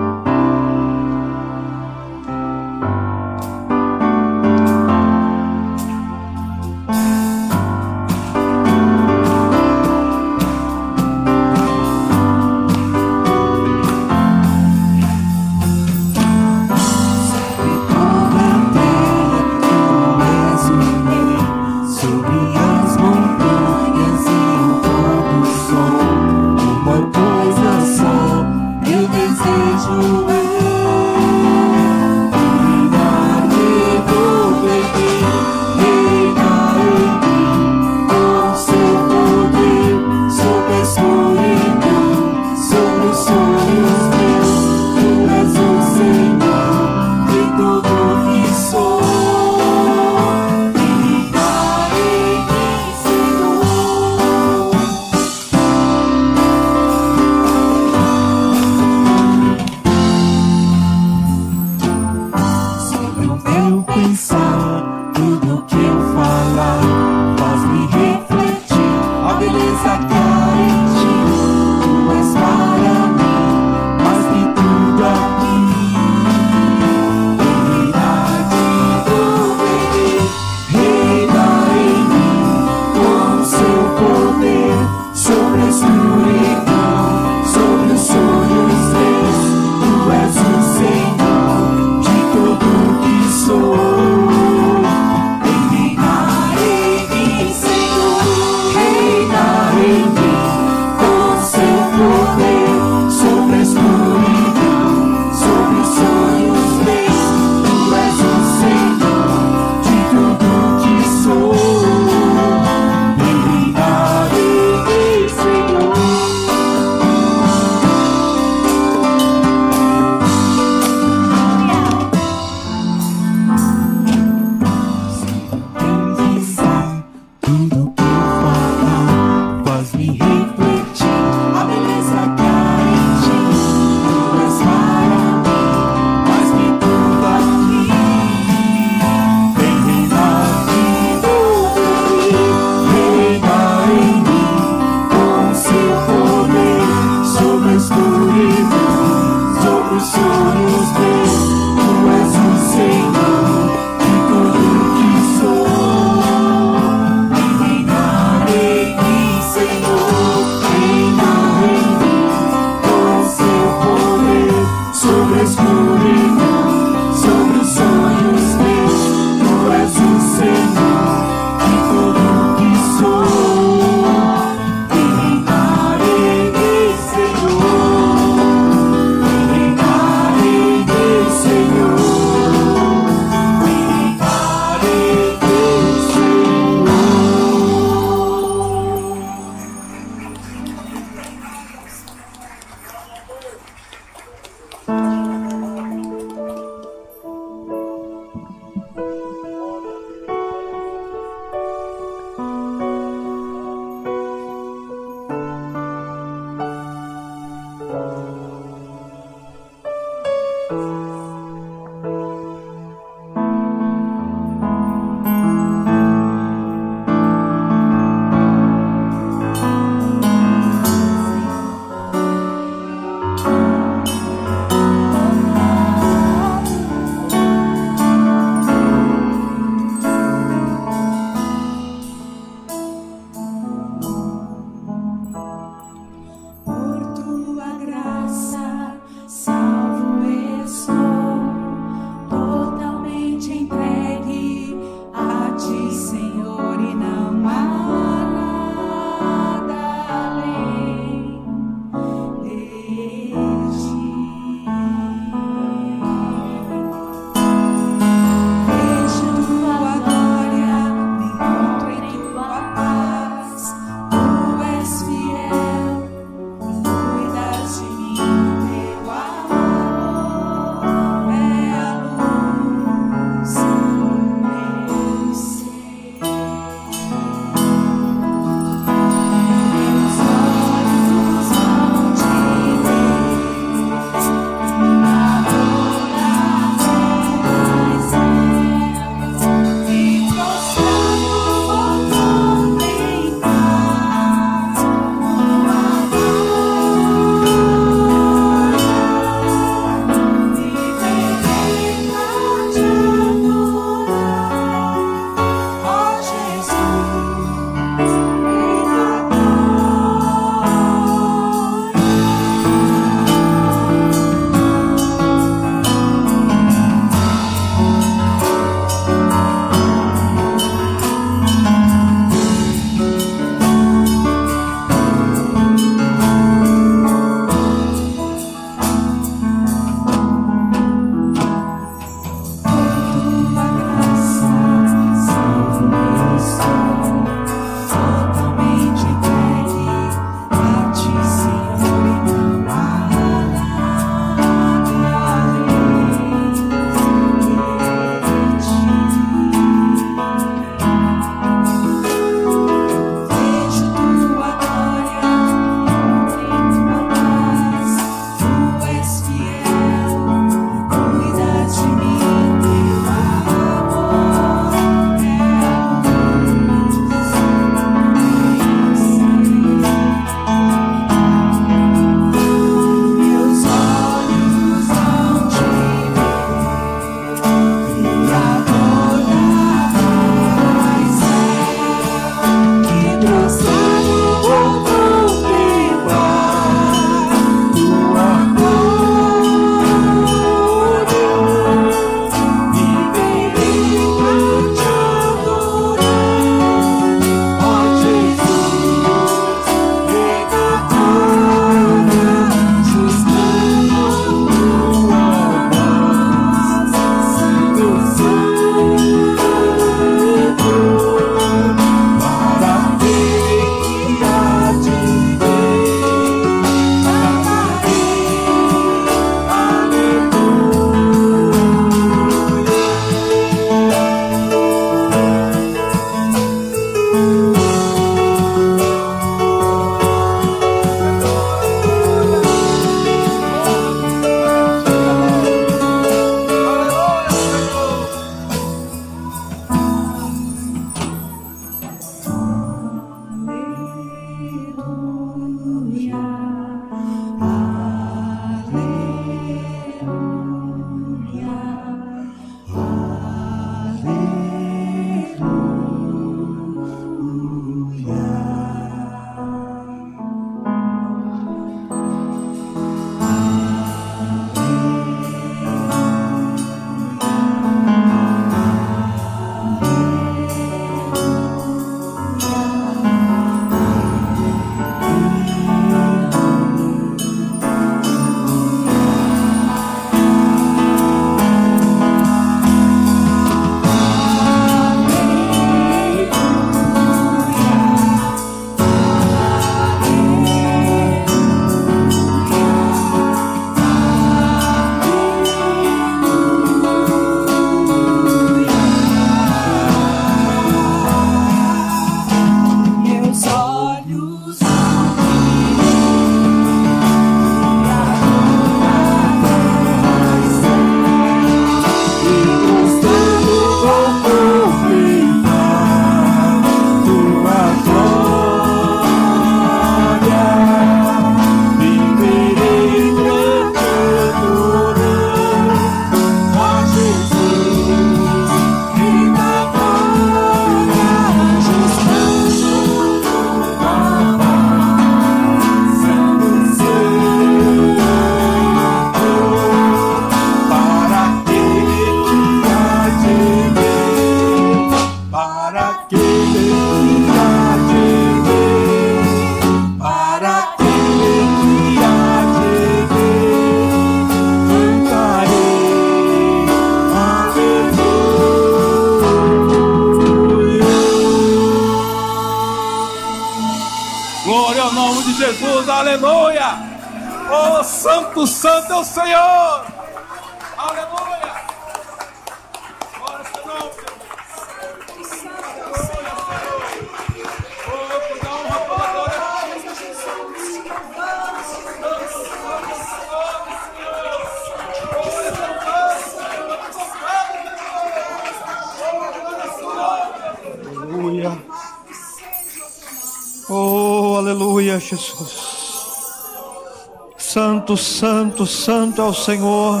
Speaker 3: Santo, santo é o Senhor.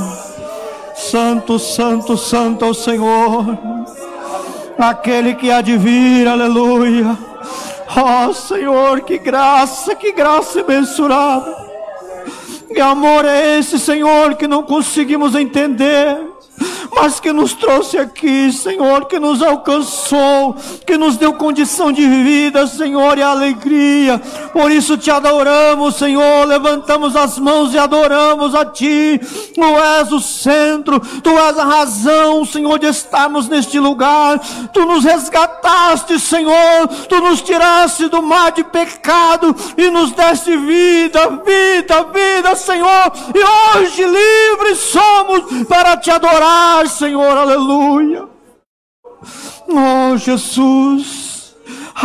Speaker 3: Santo, santo, santo é o Senhor. Aquele que há de vir, aleluia. Oh, Senhor, que graça, que graça imensurável. Que amor é esse, Senhor, que não conseguimos entender mas que nos trouxe aqui, Senhor, que nos alcançou, que nos deu condição de vida, Senhor, e alegria. Por isso te adoramos, Senhor, levantamos as mãos e adoramos a Ti. Tu és o centro, Tu és a razão, Senhor, de estarmos neste lugar. Tu nos resgataste, Senhor, Tu nos tiraste do mar de pecado e nos deste vida, vida, vida, Senhor. E hoje livres somos para te adorar, Senhor, aleluia. Oh, Jesus,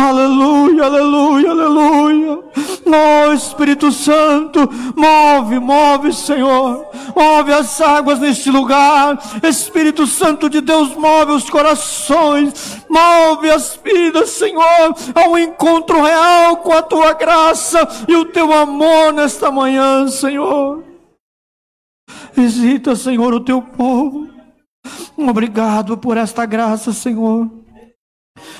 Speaker 3: aleluia, aleluia, aleluia. Oh, Espírito Santo, move, move, Senhor, move as águas neste lugar. Espírito Santo de Deus, move os corações, move as vidas, Senhor, ao encontro real com a tua graça e o teu amor nesta manhã, Senhor. Visita, Senhor, o teu povo. Obrigado por esta graça, Senhor.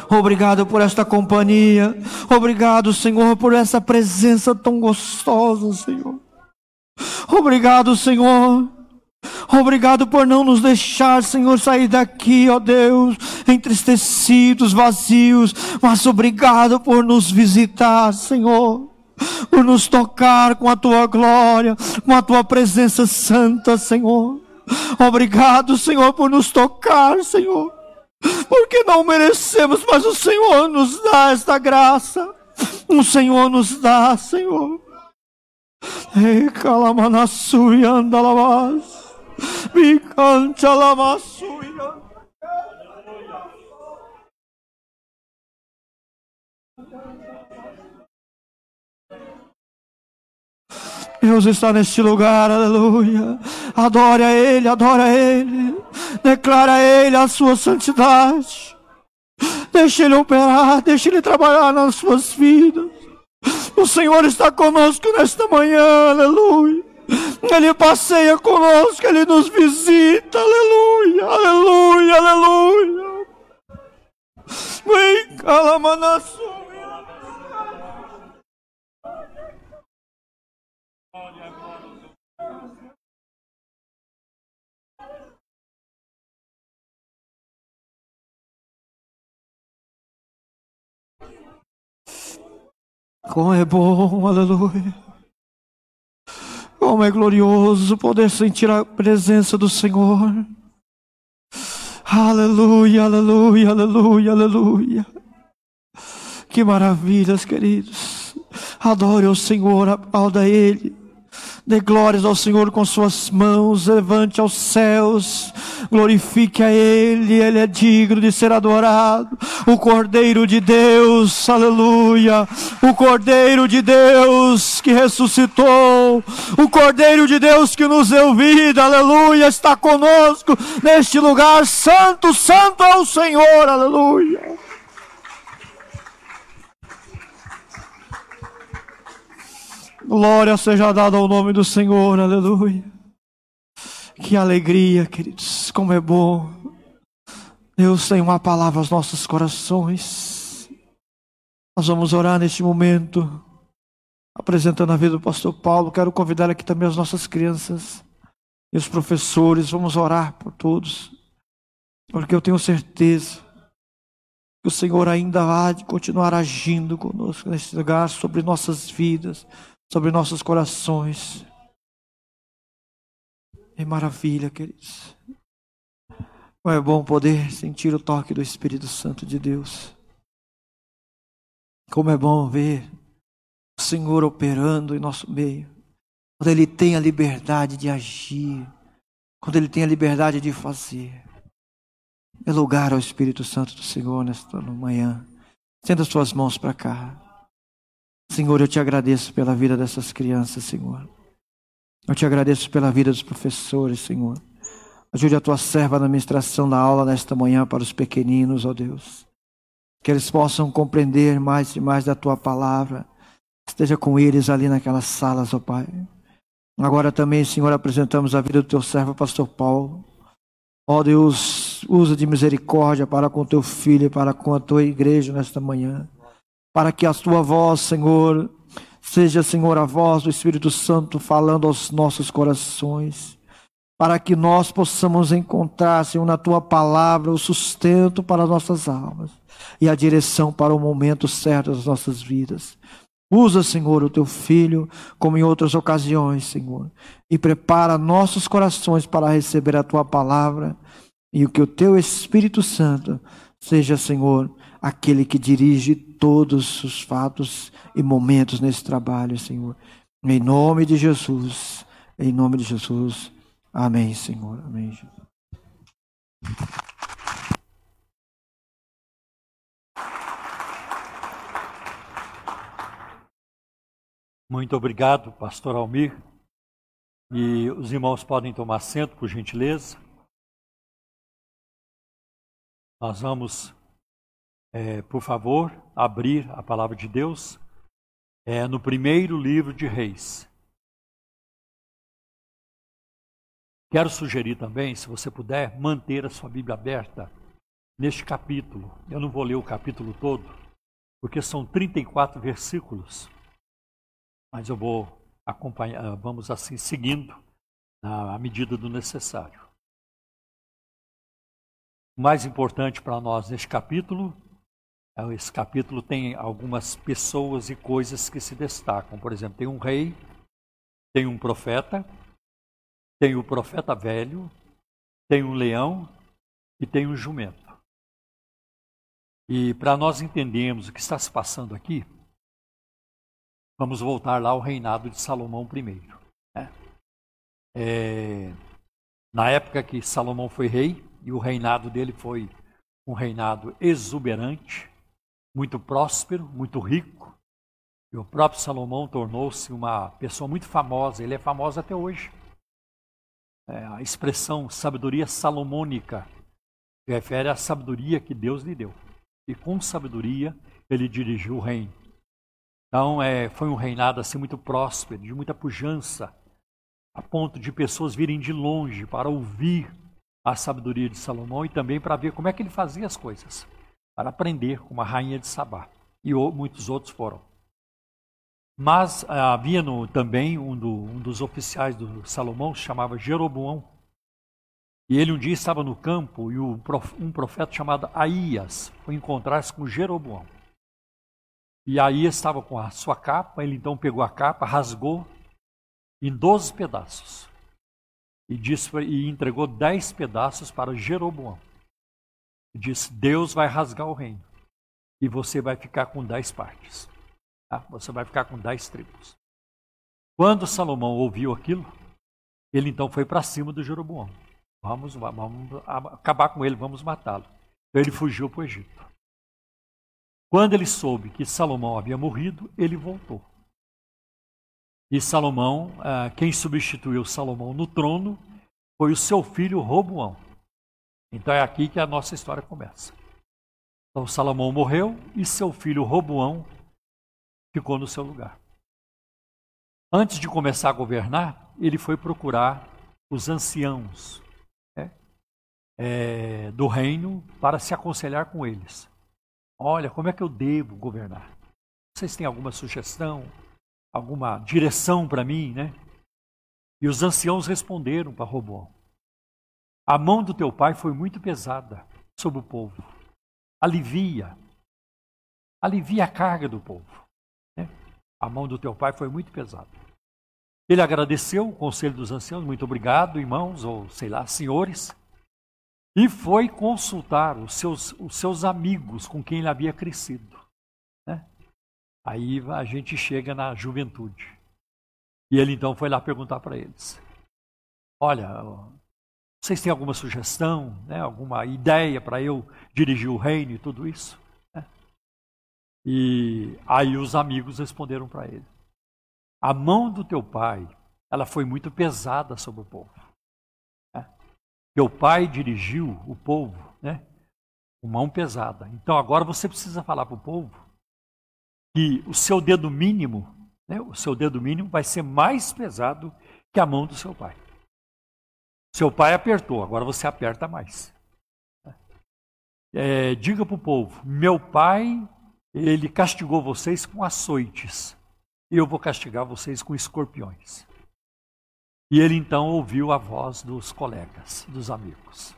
Speaker 3: Obrigado por esta companhia. Obrigado, Senhor, por essa presença tão gostosa, Senhor. Obrigado, Senhor. Obrigado por não nos deixar, Senhor, sair daqui, ó Deus, entristecidos, vazios, mas obrigado por nos visitar, Senhor, por nos tocar com a tua glória, com a tua presença santa, Senhor. Obrigado, Senhor, por nos tocar, Senhor. Porque não merecemos, mas o Senhor nos dá esta graça. O Senhor nos dá, Senhor. Ei, calamanassuia andalabas. Me cante alamassuia. Deus está neste lugar, aleluia. Adore a Ele, adore a Ele. Declara a Ele a sua santidade. Deixe Ele operar, deixe Ele trabalhar nas suas vidas. O Senhor está conosco nesta manhã, aleluia. Ele passeia conosco, Ele nos visita, aleluia, aleluia, aleluia. Vem, calamanassu. Como é bom, aleluia. Como é glorioso poder sentir a presença do Senhor. Aleluia, aleluia, aleluia, aleluia. Que maravilhas, queridos. Adore o Senhor, aplauda Ele. Dê glórias ao Senhor com suas mãos, levante aos céus, glorifique a Ele, Ele é digno de ser adorado. O Cordeiro de Deus, aleluia. O Cordeiro de Deus que ressuscitou, o Cordeiro de Deus que nos deu vida, aleluia, está conosco neste lugar. Santo, santo é o Senhor, aleluia. Glória seja dada ao nome do Senhor, aleluia. Que alegria, queridos, como é bom. Deus tem uma palavra aos nossos corações. Nós vamos orar neste momento, apresentando a vida do pastor Paulo. Quero convidar aqui também as nossas crianças e os professores. Vamos orar por todos, porque eu tenho certeza que o Senhor ainda há de continuar agindo conosco neste lugar, sobre nossas vidas sobre nossos corações. É maravilha, queridos. É bom poder sentir o toque do Espírito Santo de Deus. Como é bom ver o Senhor operando em nosso meio, quando Ele tem a liberdade de agir, quando Ele tem a liberdade de fazer. É lugar ao Espírito Santo do Senhor nesta manhã. Estenda as suas mãos para cá. Senhor, eu te agradeço pela vida dessas crianças, Senhor. Eu te agradeço pela vida dos professores, Senhor. Ajude a tua serva na ministração da aula nesta manhã para os pequeninos, ó Deus. Que eles possam compreender mais e mais da tua palavra. Esteja com eles ali naquelas salas, ó Pai. Agora também, Senhor, apresentamos a vida do teu servo, pastor Paulo. Ó Deus, usa de misericórdia para com teu filho para com a tua igreja nesta manhã. Para que a tua voz, Senhor, seja, Senhor, a voz do Espírito Santo falando aos nossos corações para que nós possamos encontrar, Senhor, na tua palavra o sustento para nossas almas e a direção para o momento certo das nossas vidas. Usa, Senhor, o teu filho, como em outras ocasiões, Senhor, e prepara nossos corações para receber a tua palavra e o que o teu Espírito Santo seja, Senhor, aquele que dirige todos os fatos e momentos nesse trabalho, Senhor. Em nome de Jesus, em nome de Jesus. Amém, Senhor. Amém, Jesus.
Speaker 8: Muito obrigado, pastor Almir. E os irmãos podem tomar assento, por gentileza. Nós vamos, é, por favor, abrir a palavra de Deus é, no primeiro livro de Reis. Quero sugerir também, se você puder, manter a sua Bíblia aberta neste capítulo. Eu não vou ler o capítulo todo, porque são 34 versículos. Mas eu vou acompanhar, vamos assim seguindo na medida do necessário. O mais importante para nós neste capítulo, esse capítulo tem algumas pessoas e coisas que se destacam. Por exemplo, tem um rei, tem um profeta, tem o profeta velho, tem um leão e tem um jumento. E para nós entendermos o que está se passando aqui, vamos voltar lá ao reinado de Salomão primeiro. Né? É, na época que Salomão foi rei, e o reinado dele foi um reinado exuberante, muito próspero, muito rico. E o próprio Salomão tornou-se uma pessoa muito famosa, ele é famoso até hoje. É, a expressão sabedoria salomônica refere à sabedoria que Deus lhe deu. E com sabedoria ele dirigiu o reino. Então é, foi um reinado assim muito próspero, de muita pujança, a ponto de pessoas virem de longe para ouvir a sabedoria de Salomão e também para ver como é que ele fazia as coisas, para aprender como a rainha de Sabá. E muitos outros foram. Mas ah, havia no, também um, do, um, dos oficiais do Salomão, se chamava Jeroboão. E ele um dia estava no campo e o, um profeta chamado Aías foi encontrar-se com Jeroboão. E Aías estava com a sua capa, ele então pegou a capa, rasgou em 12 pedaços. E, disse, e entregou dez pedaços para Jeroboão. E disse: Deus vai rasgar o reino. E você vai ficar com dez partes. Tá? Você vai ficar com dez tribos. Quando Salomão ouviu aquilo, ele então foi para cima do Jeroboão. Vamos, vamos acabar com ele, vamos matá-lo. Então ele fugiu para o Egito. Quando ele soube que Salomão havia morrido, ele voltou. E Salomão, ah, quem substituiu Salomão no trono, foi o seu filho Roboão. Então é aqui que a nossa história começa. Então Salomão morreu e seu filho Roboão ficou no seu lugar. Antes de começar a governar, ele foi procurar os anciãos né, é, do reino para se aconselhar com eles. Olha, como é que eu devo governar? Vocês têm alguma sugestão, alguma direção para mim, né? E os anciãos responderam para Roboão: A mão do teu pai foi muito pesada sobre o povo. Alivia, alivia a carga do povo. A mão do teu pai foi muito pesada. Ele agradeceu o conselho dos anciãos, muito obrigado, irmãos, ou sei lá, senhores, e foi consultar os seus, os seus amigos com quem ele havia crescido. Né? Aí a gente chega na juventude. E ele então foi lá perguntar para eles: Olha, vocês têm alguma sugestão, né, alguma ideia para eu dirigir o reino e tudo isso? Né? E aí os amigos responderam para ele: A mão do teu pai, ela foi muito pesada sobre o povo. Né? Teu pai dirigiu o povo, né? Com mão pesada. Então agora você precisa falar para o povo que o seu dedo mínimo, né, o seu dedo mínimo vai ser mais pesado que a mão do seu pai. Seu pai apertou, agora você aperta mais. É, diga para o povo: meu pai, ele castigou vocês com açoites, eu vou castigar vocês com escorpiões. E ele então ouviu a voz dos colegas, dos amigos.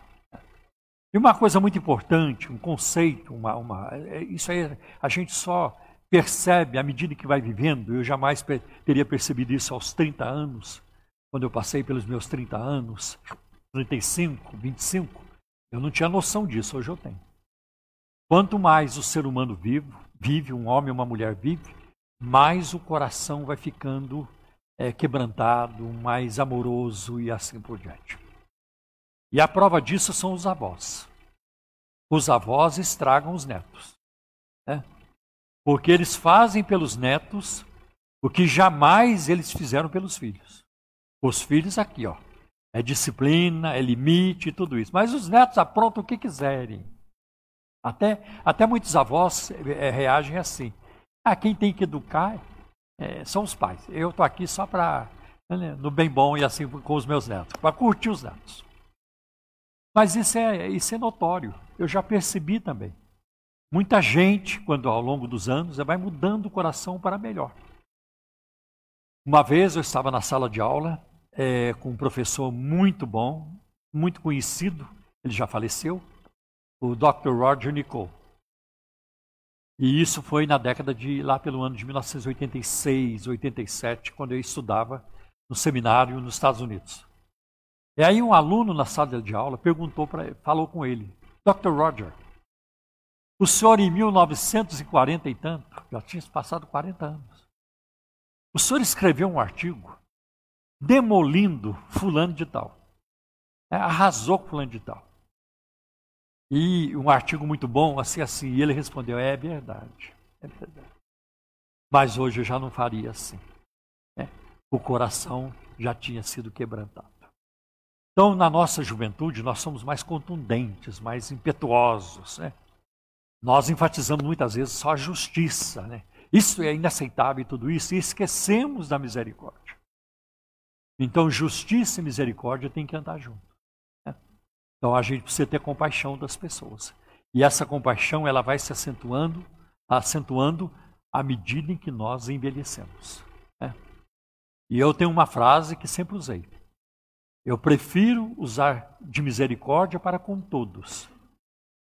Speaker 8: E uma coisa muito importante, um conceito, uma, uma, é, isso aí a gente só percebe à medida que vai vivendo. Eu jamais teria percebido isso aos 30 anos quando eu passei pelos meus 30 anos, 35, 25, eu não tinha noção disso, hoje eu tenho. Quanto mais o ser humano vive, vive um homem ou uma mulher vive, mais o coração vai ficando é, quebrantado, mais amoroso e assim por diante. E a prova disso são os avós. Os avós estragam os netos. Né? Porque eles fazem pelos netos o que jamais eles fizeram pelos filhos. Os filhos aqui, ó. É disciplina, é limite, tudo isso. Mas os netos aprontam o que quiserem. Até, até muitos avós é, reagem assim. Ah, quem tem que educar é, são os pais. Eu estou aqui só para né, no bem bom e assim com os meus netos, para curtir os netos. Mas isso é, isso é notório. Eu já percebi também. Muita gente, quando ao longo dos anos, vai mudando o coração para melhor. Uma vez eu estava na sala de aula é, com um professor muito bom, muito conhecido, ele já faleceu, o Dr. Roger Nicole. E isso foi na década de, lá pelo ano de 1986, 87, quando eu estudava no seminário nos Estados Unidos. E aí um aluno na sala de aula perguntou para falou com ele, Dr. Roger, o senhor em 1940 e tanto, já tinha passado 40 anos, o senhor escreveu um artigo demolindo fulano de tal. É, arrasou com fulano de tal. E um artigo muito bom, assim, assim, e ele respondeu, é verdade, é verdade. Mas hoje eu já não faria assim. Né? O coração já tinha sido quebrantado. Então, na nossa juventude, nós somos mais contundentes, mais impetuosos. Né? Nós enfatizamos muitas vezes só a justiça. Né? Isso é inaceitável tudo isso, e esquecemos da misericórdia. Então, justiça e misericórdia têm que andar junto. Né? Então, a gente precisa ter compaixão das pessoas. E essa compaixão ela vai se acentuando, acentuando à medida em que nós envelhecemos. Né? E eu tenho uma frase que sempre usei. Eu prefiro usar de misericórdia para com todos,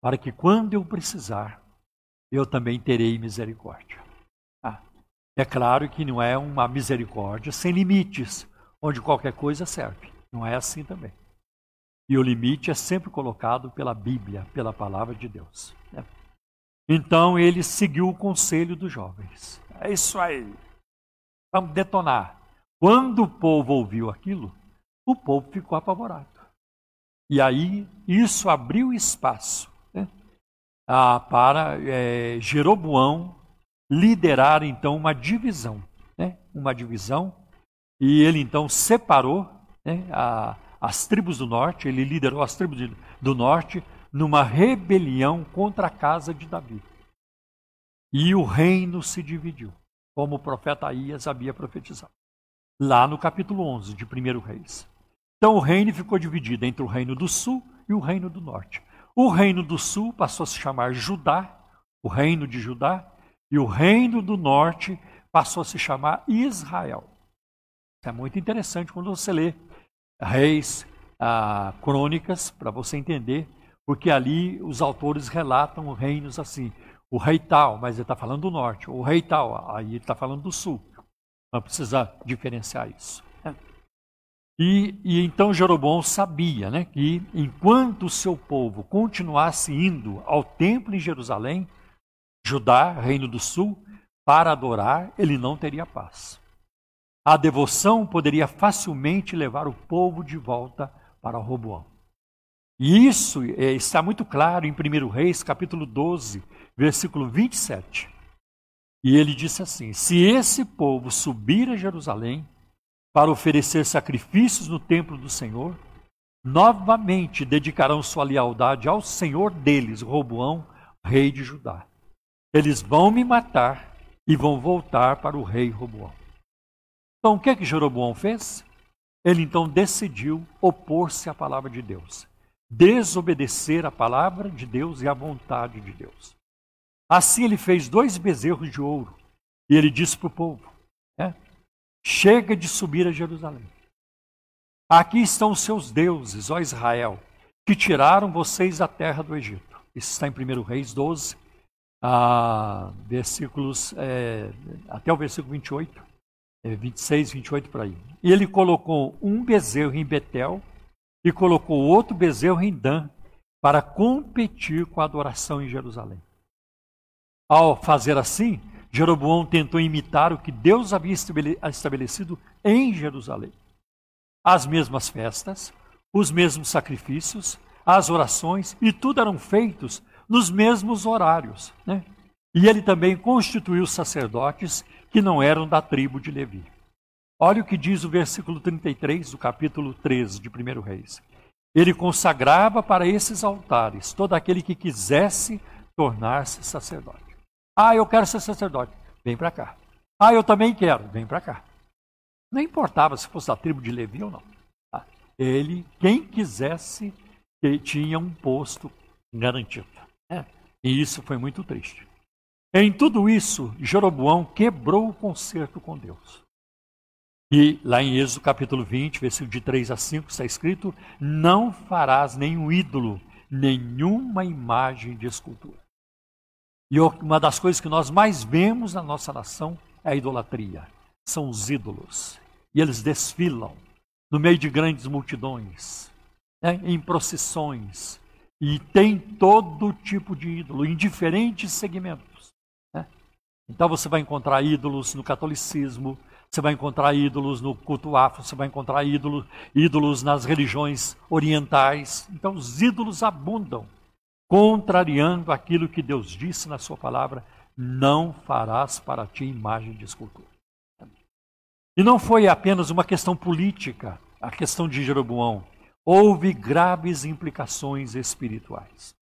Speaker 8: para que quando eu precisar, eu também terei misericórdia. Ah, é claro que não é uma misericórdia sem limites, onde qualquer coisa serve. Não é assim também. E o limite é sempre colocado pela Bíblia, pela palavra de Deus. Né? Então ele seguiu o conselho dos jovens. É isso aí. Vamos detonar. Quando o povo ouviu aquilo, o povo ficou apavorado. E aí isso abriu espaço né, para é, Jeroboão liderar então uma divisão, né, uma divisão e ele então separou né, a, as tribos do norte, ele liderou as tribos de, do norte numa rebelião contra a casa de Davi. E o reino se dividiu, como o profeta Aías havia profetizado, lá no capítulo 11 de 1 Reis. Então o reino ficou dividido entre o reino do sul e o reino do norte. O reino do sul passou a se chamar Judá, o reino de Judá, e o reino do norte passou a se chamar Israel. É muito interessante quando você lê Reis, ah, Crônicas, para você entender, porque ali os autores relatam reinos assim. O rei tal, mas ele está falando do norte. O rei tal, aí ele está falando do sul. Não precisa diferenciar isso. Né? E, e, então Jeroboão sabia né, que enquanto o seu povo continuasse indo ao templo em Jerusalém, Judá, reino do sul, para adorar, ele não teria paz. A devoção poderia facilmente levar o povo de volta para Roboão. E isso é, está muito claro em 1 Reis, capítulo 12, versículo 27. E ele disse assim: Se esse povo subir a Jerusalém para oferecer sacrifícios no templo do Senhor, novamente dedicarão sua lealdade ao Senhor deles, Roboão, rei de Judá. Eles vão me matar e vão voltar para o rei Roboão. Então, o que é que Jeroboão fez? Ele então decidiu opor-se à palavra de Deus desobedecer a palavra de Deus e a vontade de Deus. Assim ele fez dois bezerros de ouro e ele disse para o povo: né, Chega de subir a Jerusalém. Aqui estão os seus deuses, ó Israel, que tiraram vocês da terra do Egito. Isso está em 1 Reis 12, versículos, é, até o versículo 28, é, 26, 28 por aí. E ele colocou um bezerro em Betel e colocou outro bezerro em Dan para competir com a adoração em Jerusalém. Ao fazer assim, Jeroboão tentou imitar o que Deus havia estabelecido em Jerusalém. As mesmas festas, os mesmos sacrifícios, as orações, e tudo eram feitos nos mesmos horários. Né? E ele também constituiu sacerdotes que não eram da tribo de Levi. Olha o que diz o versículo 33 do capítulo 13 de 1 Reis. Ele consagrava para esses altares todo aquele que quisesse tornar-se sacerdote. Ah, eu quero ser sacerdote. Vem para cá. Ah, eu também quero. Vem para cá. Não importava se fosse da tribo de Levi ou não. Ah, ele, quem quisesse, tinha um posto garantido. E isso foi muito triste. Em tudo isso, Jeroboão quebrou o concerto com Deus. E lá em Êxodo capítulo 20, versículo de 3 a 5, está escrito: Não farás nenhum ídolo, nenhuma imagem de escultura. E uma das coisas que nós mais vemos na nossa nação é a idolatria. São os ídolos. E eles desfilam no meio de grandes multidões, né, em procissões. E tem todo tipo de ídolo, em diferentes segmentos. Né? Então você vai encontrar ídolos no catolicismo, você vai encontrar ídolos no culto afro, você vai encontrar ídolos, ídolos nas religiões orientais. Então, os ídolos abundam, contrariando aquilo que Deus disse na Sua palavra: não farás para ti imagem de escultura. E não foi apenas uma questão política, a questão de Jeroboão. Houve graves implicações espirituais.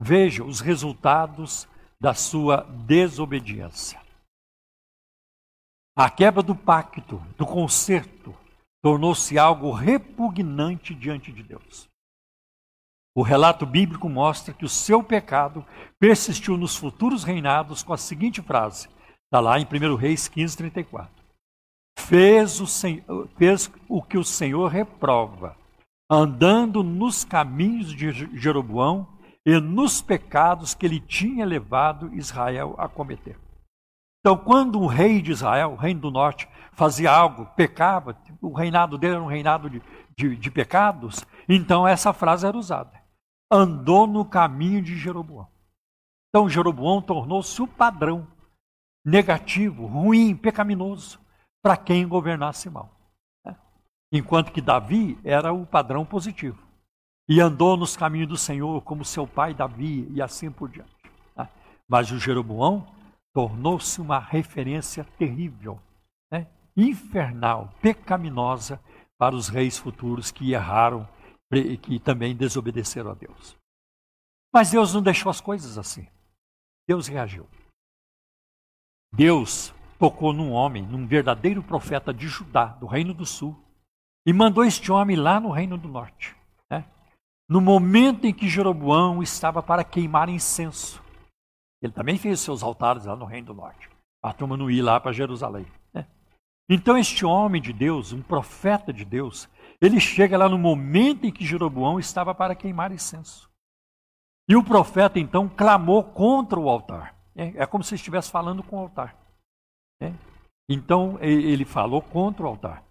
Speaker 8: Veja os resultados da sua desobediência. A quebra do pacto, do concerto, tornou-se algo repugnante diante de Deus. O relato bíblico mostra que o seu pecado persistiu nos futuros reinados com a seguinte frase: está lá em 1 Reis 15, 34. Fez o, fez o que o Senhor reprova, andando nos caminhos de Jeroboão e nos pecados que ele tinha levado Israel a cometer. Então, quando o rei de Israel, o reino do norte, fazia algo, pecava, o reinado dele era um reinado de, de, de pecados, então essa frase era usada. Andou no caminho de Jeroboão. Então, Jeroboão tornou-se o padrão negativo, ruim, pecaminoso para quem governasse mal. Enquanto que Davi era o padrão positivo. E andou nos caminhos do Senhor como seu pai Davi e assim por diante. Né? Mas o Jeroboão tornou-se uma referência terrível, né? infernal, pecaminosa para os reis futuros que erraram e que também desobedeceram a Deus. Mas Deus não deixou as coisas assim. Deus reagiu. Deus tocou num homem, num verdadeiro profeta de Judá, do Reino do Sul, e mandou este homem lá no Reino do Norte. Né? No momento em que Jeroboão estava para queimar incenso, ele também fez seus altares lá no Reino do Norte. A turma não ir lá para Jerusalém. Né? Então, este homem de Deus, um profeta de Deus, ele chega lá no momento em que Jeroboão estava para queimar incenso. E o profeta então clamou contra o altar. É, é como se estivesse falando com o altar. É? Então ele falou contra o altar.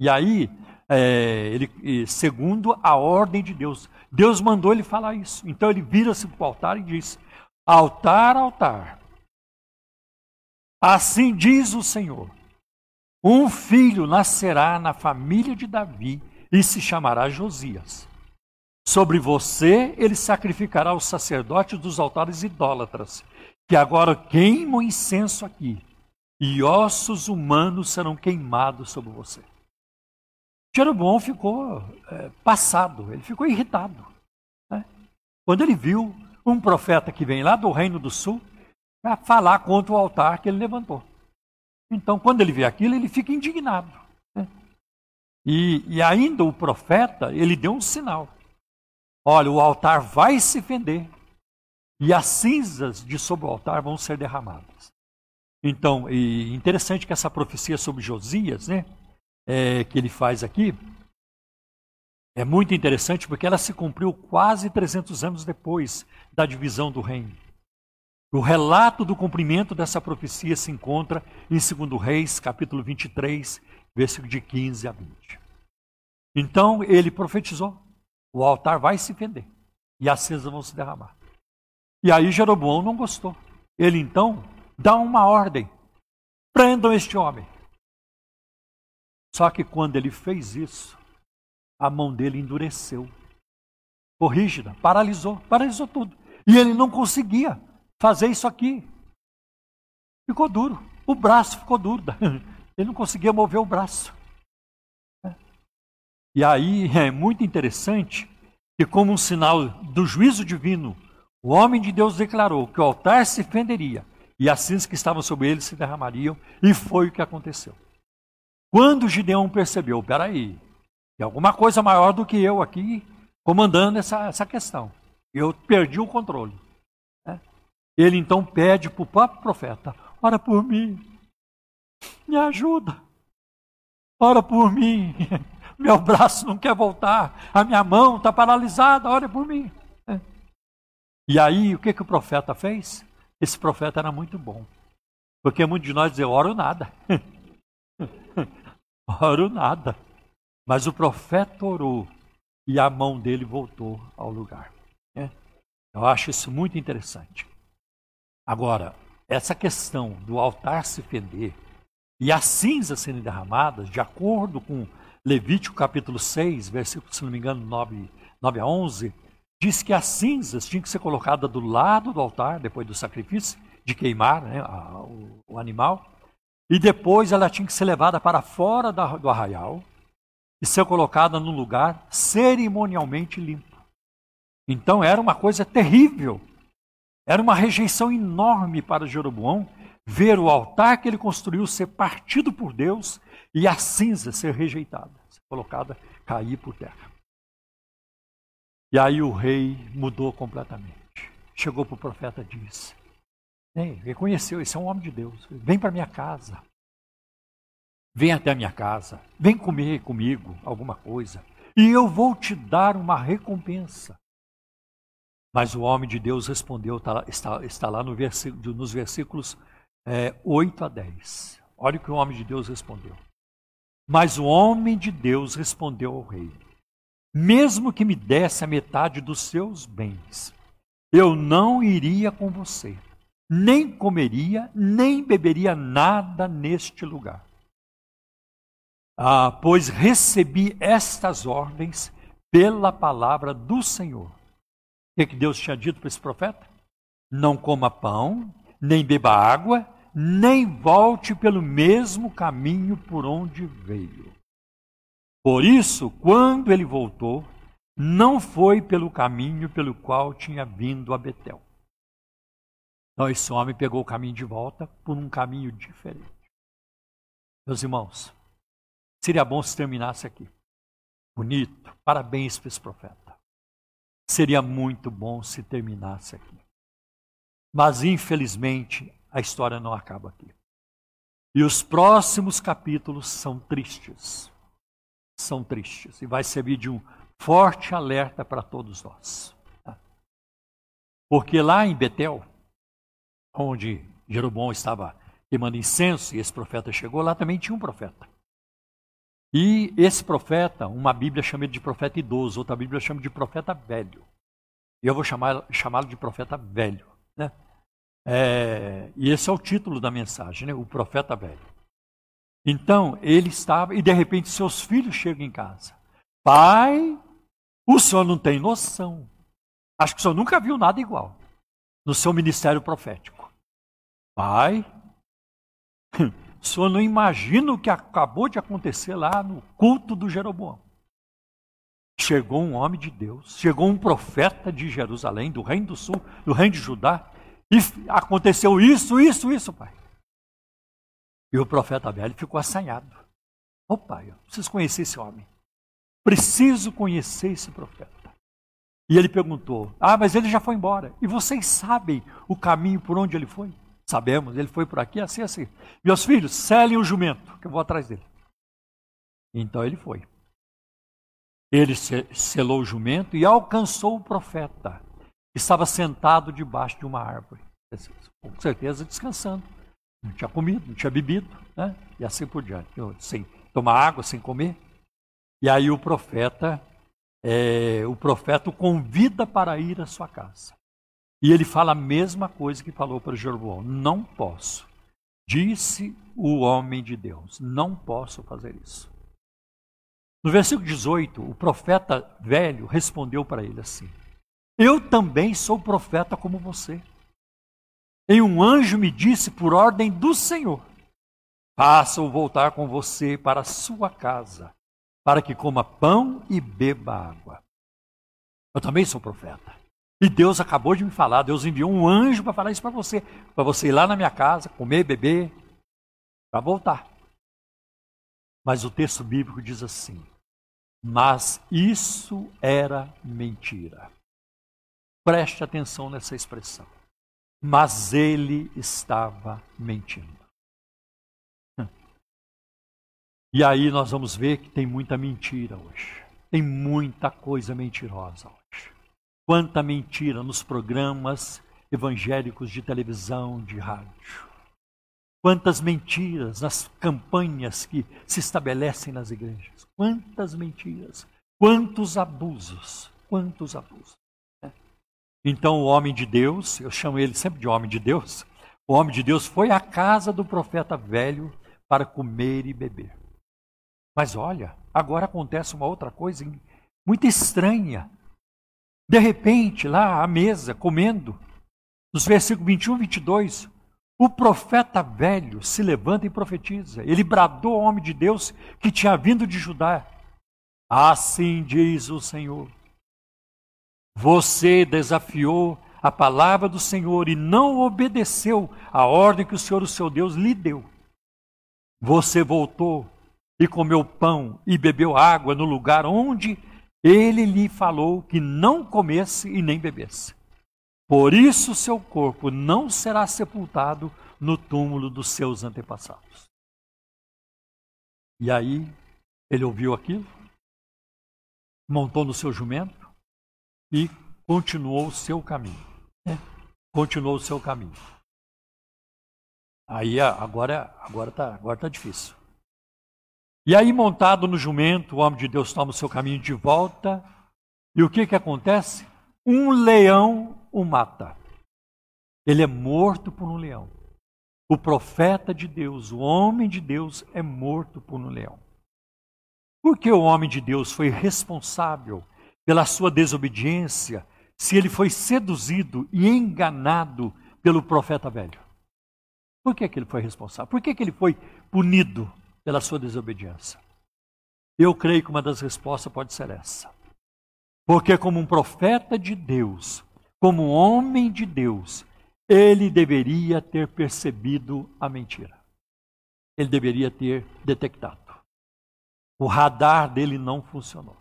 Speaker 8: E aí, é, ele, segundo a ordem de Deus, Deus mandou ele falar isso. Então ele vira-se para o altar e diz: Altar, altar. Assim diz o Senhor: Um filho nascerá na família de Davi e se chamará Josias. Sobre você ele sacrificará os sacerdotes dos altares idólatras, que agora queimam incenso aqui, e ossos humanos serão queimados sobre você. Jeroboão ficou é, passado, ele ficou irritado. Né? Quando ele viu um profeta que vem lá do Reino do Sul para falar contra o altar que ele levantou. Então, quando ele vê aquilo, ele fica indignado. Né? E, e ainda o profeta, ele deu um sinal. Olha, o altar vai se fender e as cinzas de sobre o altar vão ser derramadas. Então, e interessante que essa profecia sobre Josias, né, é, que ele faz aqui, é muito interessante porque ela se cumpriu quase 300 anos depois da divisão do reino. O relato do cumprimento dessa profecia se encontra em 2 Reis, capítulo 23, versículo de 15 a 20. Então ele profetizou: o altar vai se fender e as cinzas vão se derramar. E aí Jeroboão não gostou. Ele então dá uma ordem: prendam este homem. Só que quando ele fez isso, a mão dele endureceu, ficou rígida, paralisou, paralisou tudo. E ele não conseguia fazer isso aqui. Ficou duro. O braço ficou duro. Ele não conseguia mover o braço. E aí é muito interessante que, como um sinal do juízo divino, o homem de Deus declarou que o altar se fenderia e as cinzas que estavam sobre ele se derramariam, e foi o que aconteceu. Quando Gideão percebeu, peraí, tem alguma coisa maior do que eu aqui comandando essa, essa questão. Eu perdi o controle. Ele então pede para o próprio profeta: ora por mim, me ajuda, ora por mim. Meu braço não quer voltar, a minha mão está paralisada, ora por mim. E aí, o que, que o profeta fez? Esse profeta era muito bom. Porque muitos de nós dizem, oro nada. oro nada. Mas o profeta orou e a mão dele voltou ao lugar. Eu acho isso muito interessante. Agora, essa questão do altar se fender e as cinzas serem derramadas, de acordo com Levítico capítulo 6, versículo, se não me engano, 9, 9 a 11, diz que as cinzas tinham que ser colocadas do lado do altar, depois do sacrifício, de queimar né, a, o, o, animal, e depois ela tinha que ser levada para fora do arraial e ser colocada num lugar cerimonialmente limpo. Então era uma coisa terrível era uma rejeição enorme para Jeroboão ver o altar que ele construiu ser partido por Deus e a cinza ser rejeitada, ser colocada, cair por terra. E aí o rei mudou completamente. Chegou para o profeta e disse: Reconheceu, esse é um homem de Deus. Vem para minha casa. Vem até a minha casa. Vem comer comigo alguma coisa. E eu vou te dar uma recompensa. Mas o homem de Deus respondeu, está, está, está lá no versículo, nos versículos é, 8 a 10. Olha o que o homem de Deus respondeu. Mas o homem de Deus respondeu ao rei: Mesmo que me desse a metade dos seus bens, eu não iria com você, nem comeria, nem beberia nada neste lugar. Ah, pois recebi estas ordens pela palavra do Senhor que, que Deus tinha dito para esse profeta? Não coma pão, nem beba água, nem volte pelo mesmo caminho por onde veio. Por isso, quando ele voltou, não foi pelo caminho pelo qual tinha vindo a Betel. Então, esse homem pegou o caminho de volta por um caminho diferente. Meus irmãos, seria bom se terminasse aqui. Bonito, parabéns para esse profeta. Seria muito bom se terminasse aqui. Mas, infelizmente, a história não acaba aqui. E os próximos capítulos são tristes. São tristes. E vai servir de um forte alerta para todos nós. Porque lá em Betel, onde Jeroboão estava queimando incenso e esse profeta chegou, lá também tinha um profeta. E esse profeta, uma Bíblia chama ele de profeta idoso, outra Bíblia chama de profeta velho. E eu vou chamá-lo chamá de profeta velho. Né? É, e esse é o título da mensagem, né? o profeta velho. Então, ele estava, e de repente seus filhos chegam em casa. Pai, o senhor não tem noção. Acho que o senhor nunca viu nada igual no seu ministério profético. Pai, o senhor não imagina o que acabou de acontecer lá no culto do Jeroboão. Chegou um homem de Deus, chegou um profeta de Jerusalém, do reino do sul, do reino de Judá, e aconteceu isso, isso, isso, pai. E o profeta velho ficou assanhado. Ô oh, pai, eu preciso conhecer esse homem. Preciso conhecer esse profeta. E ele perguntou: Ah, mas ele já foi embora. E vocês sabem o caminho por onde ele foi? Sabemos, ele foi por aqui, assim, assim. Meus filhos, selem o jumento, que eu vou atrás dele. Então ele foi. Ele selou o jumento e alcançou o profeta, que estava sentado debaixo de uma árvore, com certeza descansando. Não tinha comido, não tinha bebido, né? e assim por diante, sem tomar água, sem comer. E aí o profeta, é, o profeta o convida para ir à sua casa. E ele fala a mesma coisa que falou para Jeroboão: Não posso. Disse o homem de Deus: Não posso fazer isso. No versículo 18, o profeta velho respondeu para ele assim: Eu também sou profeta como você. E um anjo me disse por ordem do Senhor: Faça-o voltar com você para a sua casa para que coma pão e beba água. Eu também sou profeta. E Deus acabou de me falar, Deus enviou um anjo para falar isso para você, para você ir lá na minha casa, comer, beber, para voltar. Mas o texto bíblico diz assim: Mas isso era mentira. Preste atenção nessa expressão. Mas ele estava mentindo. E aí nós vamos ver que tem muita mentira hoje. Tem muita coisa mentirosa hoje. Quanta mentira nos programas evangélicos de televisão, de rádio. Quantas mentiras nas campanhas que se estabelecem nas igrejas. Quantas mentiras. Quantos abusos. Quantos abusos. Né? Então o homem de Deus, eu chamo ele sempre de homem de Deus, o homem de Deus foi à casa do profeta velho para comer e beber. Mas olha, agora acontece uma outra coisa muito estranha. De repente, lá à mesa, comendo, nos versículos 21 e 22, o profeta velho se levanta e profetiza. Ele bradou ao homem de Deus que tinha vindo de Judá. Assim diz o Senhor. Você desafiou a palavra do Senhor e não obedeceu a ordem que o Senhor, o seu Deus, lhe deu. Você voltou e comeu pão e bebeu água no lugar onde ele lhe falou que não comesse e nem bebesse. Por isso seu corpo não será sepultado no túmulo dos seus antepassados. E aí ele ouviu aquilo, montou no seu jumento e continuou o seu caminho. Né? Continuou o seu caminho. Aí agora agora está agora tá difícil. E aí, montado no jumento, o homem de Deus toma o seu caminho de volta. E o que, que acontece? Um leão o mata. Ele é morto por um leão. O profeta de Deus, o homem de Deus, é morto por um leão. Porque o homem de Deus foi responsável pela sua desobediência se ele foi seduzido e enganado pelo profeta velho? Por que, que ele foi responsável? Por que, que ele foi punido? Pela sua desobediência? Eu creio que uma das respostas pode ser essa. Porque, como um profeta de Deus, como um homem de Deus, ele deveria ter percebido a mentira. Ele deveria ter detectado. O radar dele não funcionou.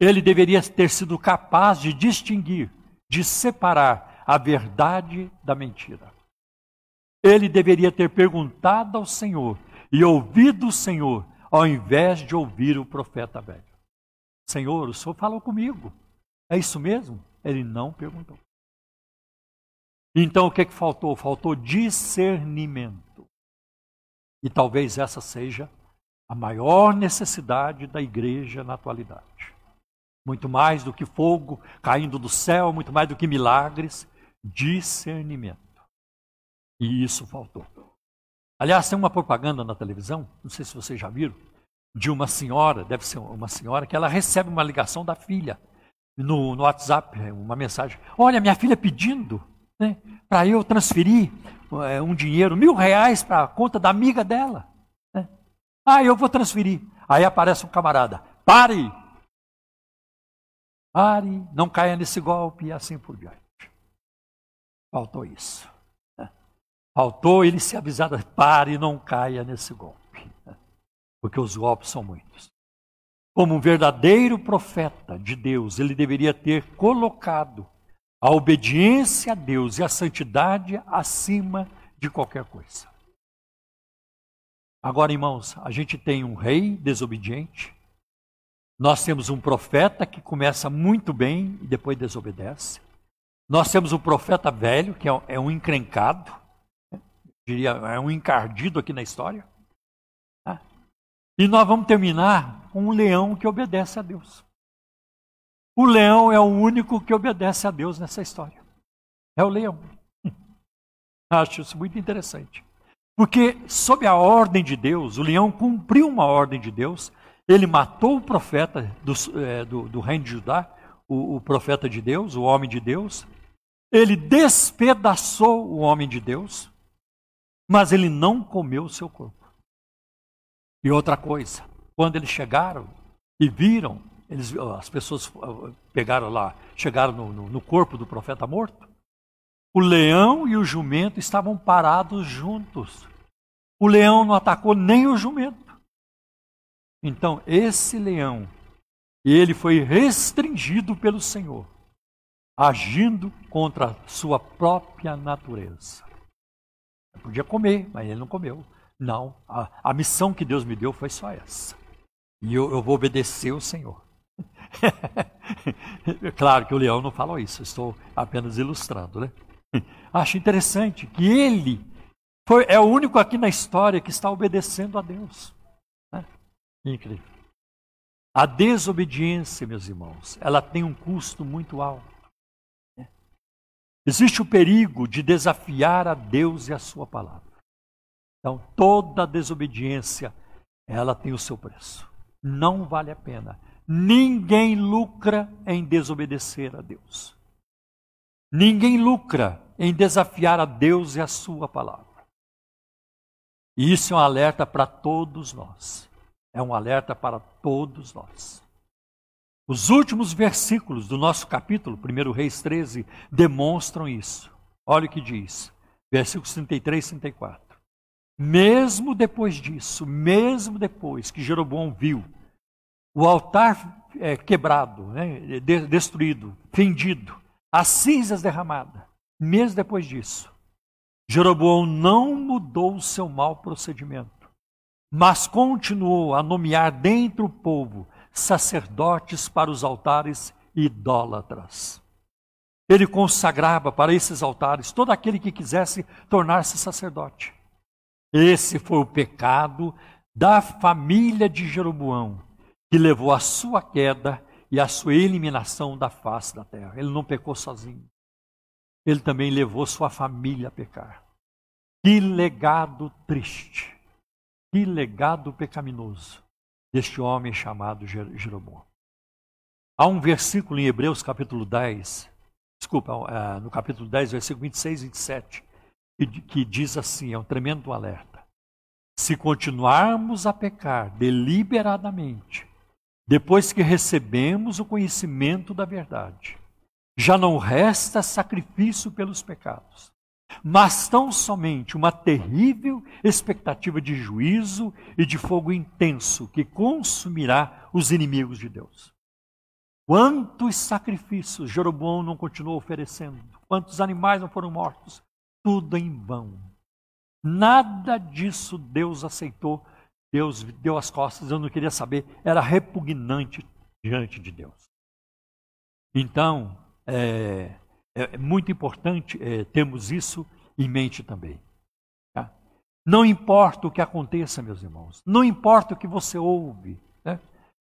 Speaker 8: Ele deveria ter sido capaz de distinguir, de separar a verdade da mentira. Ele deveria ter perguntado ao Senhor e ouvido o Senhor, ao invés de ouvir o profeta velho. Senhor, o Senhor falou comigo. É isso mesmo? Ele não perguntou. Então o que, é que faltou? Faltou discernimento. E talvez essa seja a maior necessidade da igreja na atualidade. Muito mais do que fogo caindo do céu, muito mais do que milagres, discernimento. E isso faltou. Aliás, tem uma propaganda na televisão, não sei se vocês já viram, de uma senhora, deve ser uma senhora, que ela recebe uma ligação da filha no, no WhatsApp, uma mensagem. Olha, minha filha pedindo né, para eu transferir é, um dinheiro, mil reais para a conta da amiga dela. Né? Ah, eu vou transferir. Aí aparece um camarada. Pare! Pare, não caia nesse golpe e assim por diante. Faltou isso. Faltou ele se avisar, pare, não caia nesse golpe. Porque os golpes são muitos. Como um verdadeiro profeta de Deus, ele deveria ter colocado a obediência a Deus e a santidade acima de qualquer coisa. Agora, irmãos, a gente tem um rei desobediente, nós temos um profeta que começa muito bem e depois desobedece. Nós temos um profeta velho, que é um encrencado, diria, é um encardido aqui na história. Tá? E nós vamos terminar com um leão que obedece a Deus. O leão é o único que obedece a Deus nessa história. É o leão. Acho isso muito interessante. Porque, sob a ordem de Deus, o leão cumpriu uma ordem de Deus ele matou o profeta do, é, do, do reino de Judá, o, o profeta de Deus, o homem de Deus. Ele despedaçou o homem de Deus, mas ele não comeu o seu corpo. E outra coisa, quando eles chegaram e viram, eles, as pessoas pegaram lá, chegaram no, no, no corpo do profeta morto, o leão e o jumento estavam parados juntos. O leão não atacou nem o jumento. Então, esse leão, ele foi restringido pelo Senhor, agindo contra a sua própria natureza. Eu podia comer, mas ele não comeu. Não, a, a missão que Deus me deu foi só essa. E eu, eu vou obedecer o Senhor. claro que o leão não falou isso, estou apenas ilustrando, né? Acho interessante que ele foi, é o único aqui na história que está obedecendo a Deus. Incrível. A desobediência, meus irmãos, ela tem um custo muito alto. Existe o perigo de desafiar a Deus e a sua palavra. Então, toda desobediência, ela tem o seu preço. Não vale a pena. Ninguém lucra em desobedecer a Deus. Ninguém lucra em desafiar a Deus e a sua palavra. E isso é um alerta para todos nós. É um alerta para todos nós. Os últimos versículos do nosso capítulo, 1 Reis 13, demonstram isso. Olha o que diz, versículos 33 e 34. Mesmo depois disso, mesmo depois que Jeroboão viu o altar é, quebrado, né, destruído, fendido, as cinzas derramadas, mesmo depois disso, Jeroboão não mudou o seu mau procedimento mas continuou a nomear dentro do povo sacerdotes para os altares idólatras. Ele consagrava para esses altares todo aquele que quisesse tornar-se sacerdote. Esse foi o pecado da família de Jeroboão, que levou à sua queda e à sua eliminação da face da terra. Ele não pecou sozinho. Ele também levou sua família a pecar. Que legado triste. Que legado pecaminoso deste homem chamado Jeroboão. Há um versículo em Hebreus capítulo 10, desculpa, é, no capítulo 10, versículo 26 e 27, que diz assim, é um tremendo alerta. Se continuarmos a pecar deliberadamente, depois que recebemos o conhecimento da verdade, já não resta sacrifício pelos pecados, mas tão somente uma terrível expectativa de juízo e de fogo intenso que consumirá os inimigos de Deus. Quantos sacrifícios Jeroboão não continuou oferecendo? Quantos animais não foram mortos? Tudo em vão. Nada disso Deus aceitou. Deus deu as costas, eu não queria saber. Era repugnante diante de Deus. Então, é, é, é muito importante é, termos isso em mente também. Tá? Não importa o que aconteça, meus irmãos, não importa o que você ouve, né?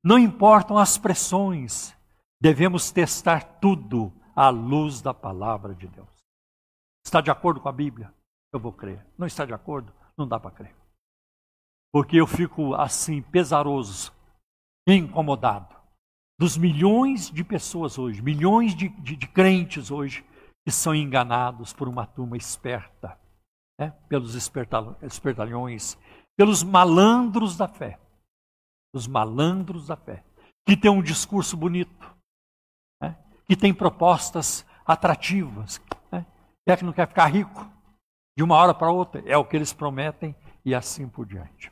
Speaker 8: não importam as pressões, devemos testar tudo à luz da palavra de Deus. Está de acordo com a Bíblia? Eu vou crer. Não está de acordo? Não dá para crer. Porque eu fico assim, pesaroso, incomodado, dos milhões de pessoas hoje, milhões de, de, de crentes hoje, que são enganados por uma turma esperta, né? pelos espertalhões, pelos malandros da fé. Os malandros da fé, que têm um discurso bonito, né? que têm propostas atrativas, né? é que não quer ficar rico de uma hora para outra, é o que eles prometem e assim por diante.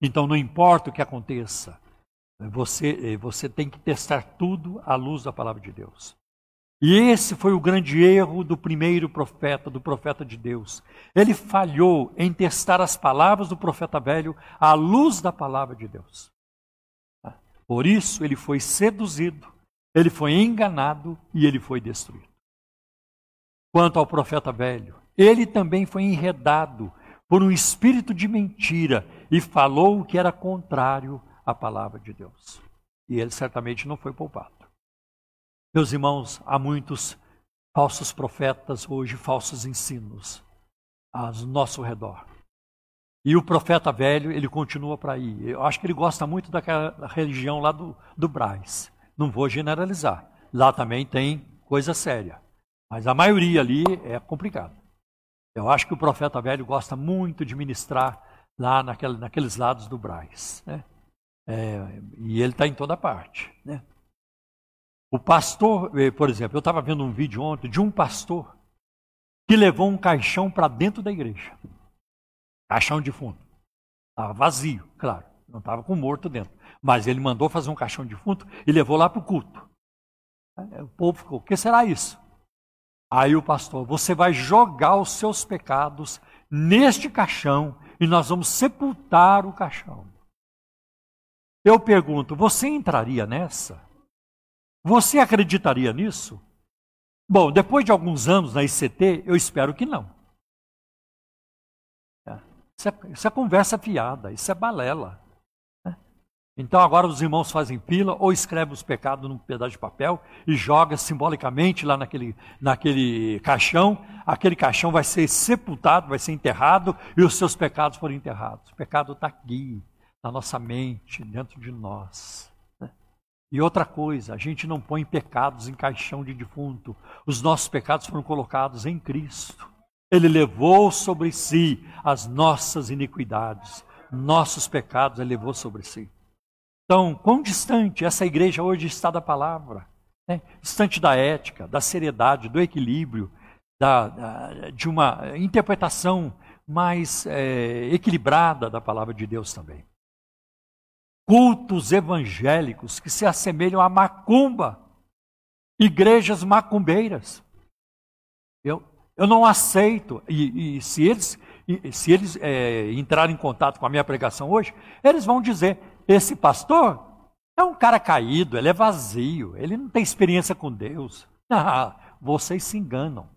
Speaker 8: Então não importa o que aconteça, você, você tem que testar tudo à luz da palavra de Deus. E esse foi o grande erro do primeiro profeta, do profeta de Deus. Ele falhou em testar as palavras do profeta velho à luz da palavra de Deus. Por isso ele foi seduzido, ele foi enganado e ele foi destruído. Quanto ao profeta velho, ele também foi enredado por um espírito de mentira e falou o que era contrário à palavra de Deus. E ele certamente não foi poupado. Meus irmãos, há muitos falsos profetas hoje, falsos ensinos ao nosso redor. E o profeta velho, ele continua para aí. Eu acho que ele gosta muito daquela religião lá do, do Braz. Não vou generalizar. Lá também tem coisa séria. Mas a maioria ali é complicado. Eu acho que o profeta velho gosta muito de ministrar lá naquele, naqueles lados do Braz. Né? É, e ele está em toda parte. Né? O pastor, eh, por exemplo, eu estava vendo um vídeo ontem de um pastor que levou um caixão para dentro da igreja. Caixão de fundo. Estava vazio, claro. Não estava com morto dentro. Mas ele mandou fazer um caixão de fundo e levou lá para o culto. O povo ficou, o que será isso? Aí o pastor, você vai jogar os seus pecados neste caixão e nós vamos sepultar o caixão. Eu pergunto, você entraria nessa? Você acreditaria nisso? Bom, depois de alguns anos na ICT, eu espero que não. É, isso, é, isso é conversa fiada, isso é balela. Né? Então agora os irmãos fazem pila ou escrevem os pecados num pedaço de papel e joga simbolicamente lá naquele, naquele caixão. Aquele caixão vai ser sepultado, vai ser enterrado e os seus pecados foram enterrados. O pecado está aqui, na nossa mente, dentro de nós. E outra coisa, a gente não põe pecados em caixão de defunto. Os nossos pecados foram colocados em Cristo. Ele levou sobre si as nossas iniquidades, nossos pecados ele levou sobre si. Então, quão distante essa igreja hoje está da palavra, né? distante da ética, da seriedade, do equilíbrio, da, da, de uma interpretação mais é, equilibrada da palavra de Deus também cultos evangélicos que se assemelham à macumba, igrejas macumbeiras. Eu, eu não aceito, e, e se eles, e, se eles é, entrarem em contato com a minha pregação hoje, eles vão dizer: esse pastor é um cara caído, ele é vazio, ele não tem experiência com Deus. Ah, vocês se enganam.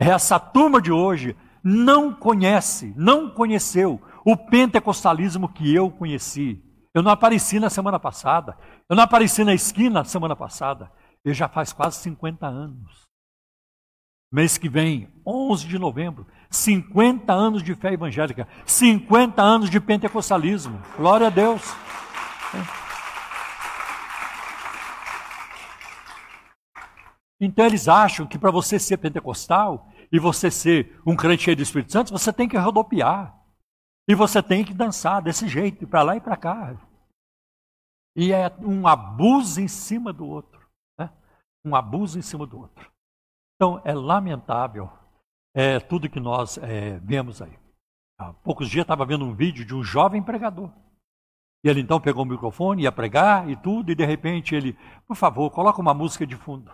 Speaker 8: Essa turma de hoje não conhece, não conheceu o pentecostalismo que eu conheci. Eu não apareci na semana passada. Eu não apareci na esquina na semana passada. Eu já faz quase 50 anos. Mês que vem, 11 de novembro, 50 anos de fé evangélica, 50 anos de pentecostalismo. Glória a Deus. Então eles acham que para você ser pentecostal e você ser um crente cheio do Espírito Santo, você tem que rodopiar. E você tem que dançar desse jeito, para lá e para cá. E é um abuso em cima do outro. Né? Um abuso em cima do outro. Então, é lamentável é, tudo que nós é, vemos aí. Há poucos dias estava vendo um vídeo de um jovem pregador. E ele então pegou o microfone, ia pregar e tudo, e de repente ele, por favor, coloca uma música de fundo.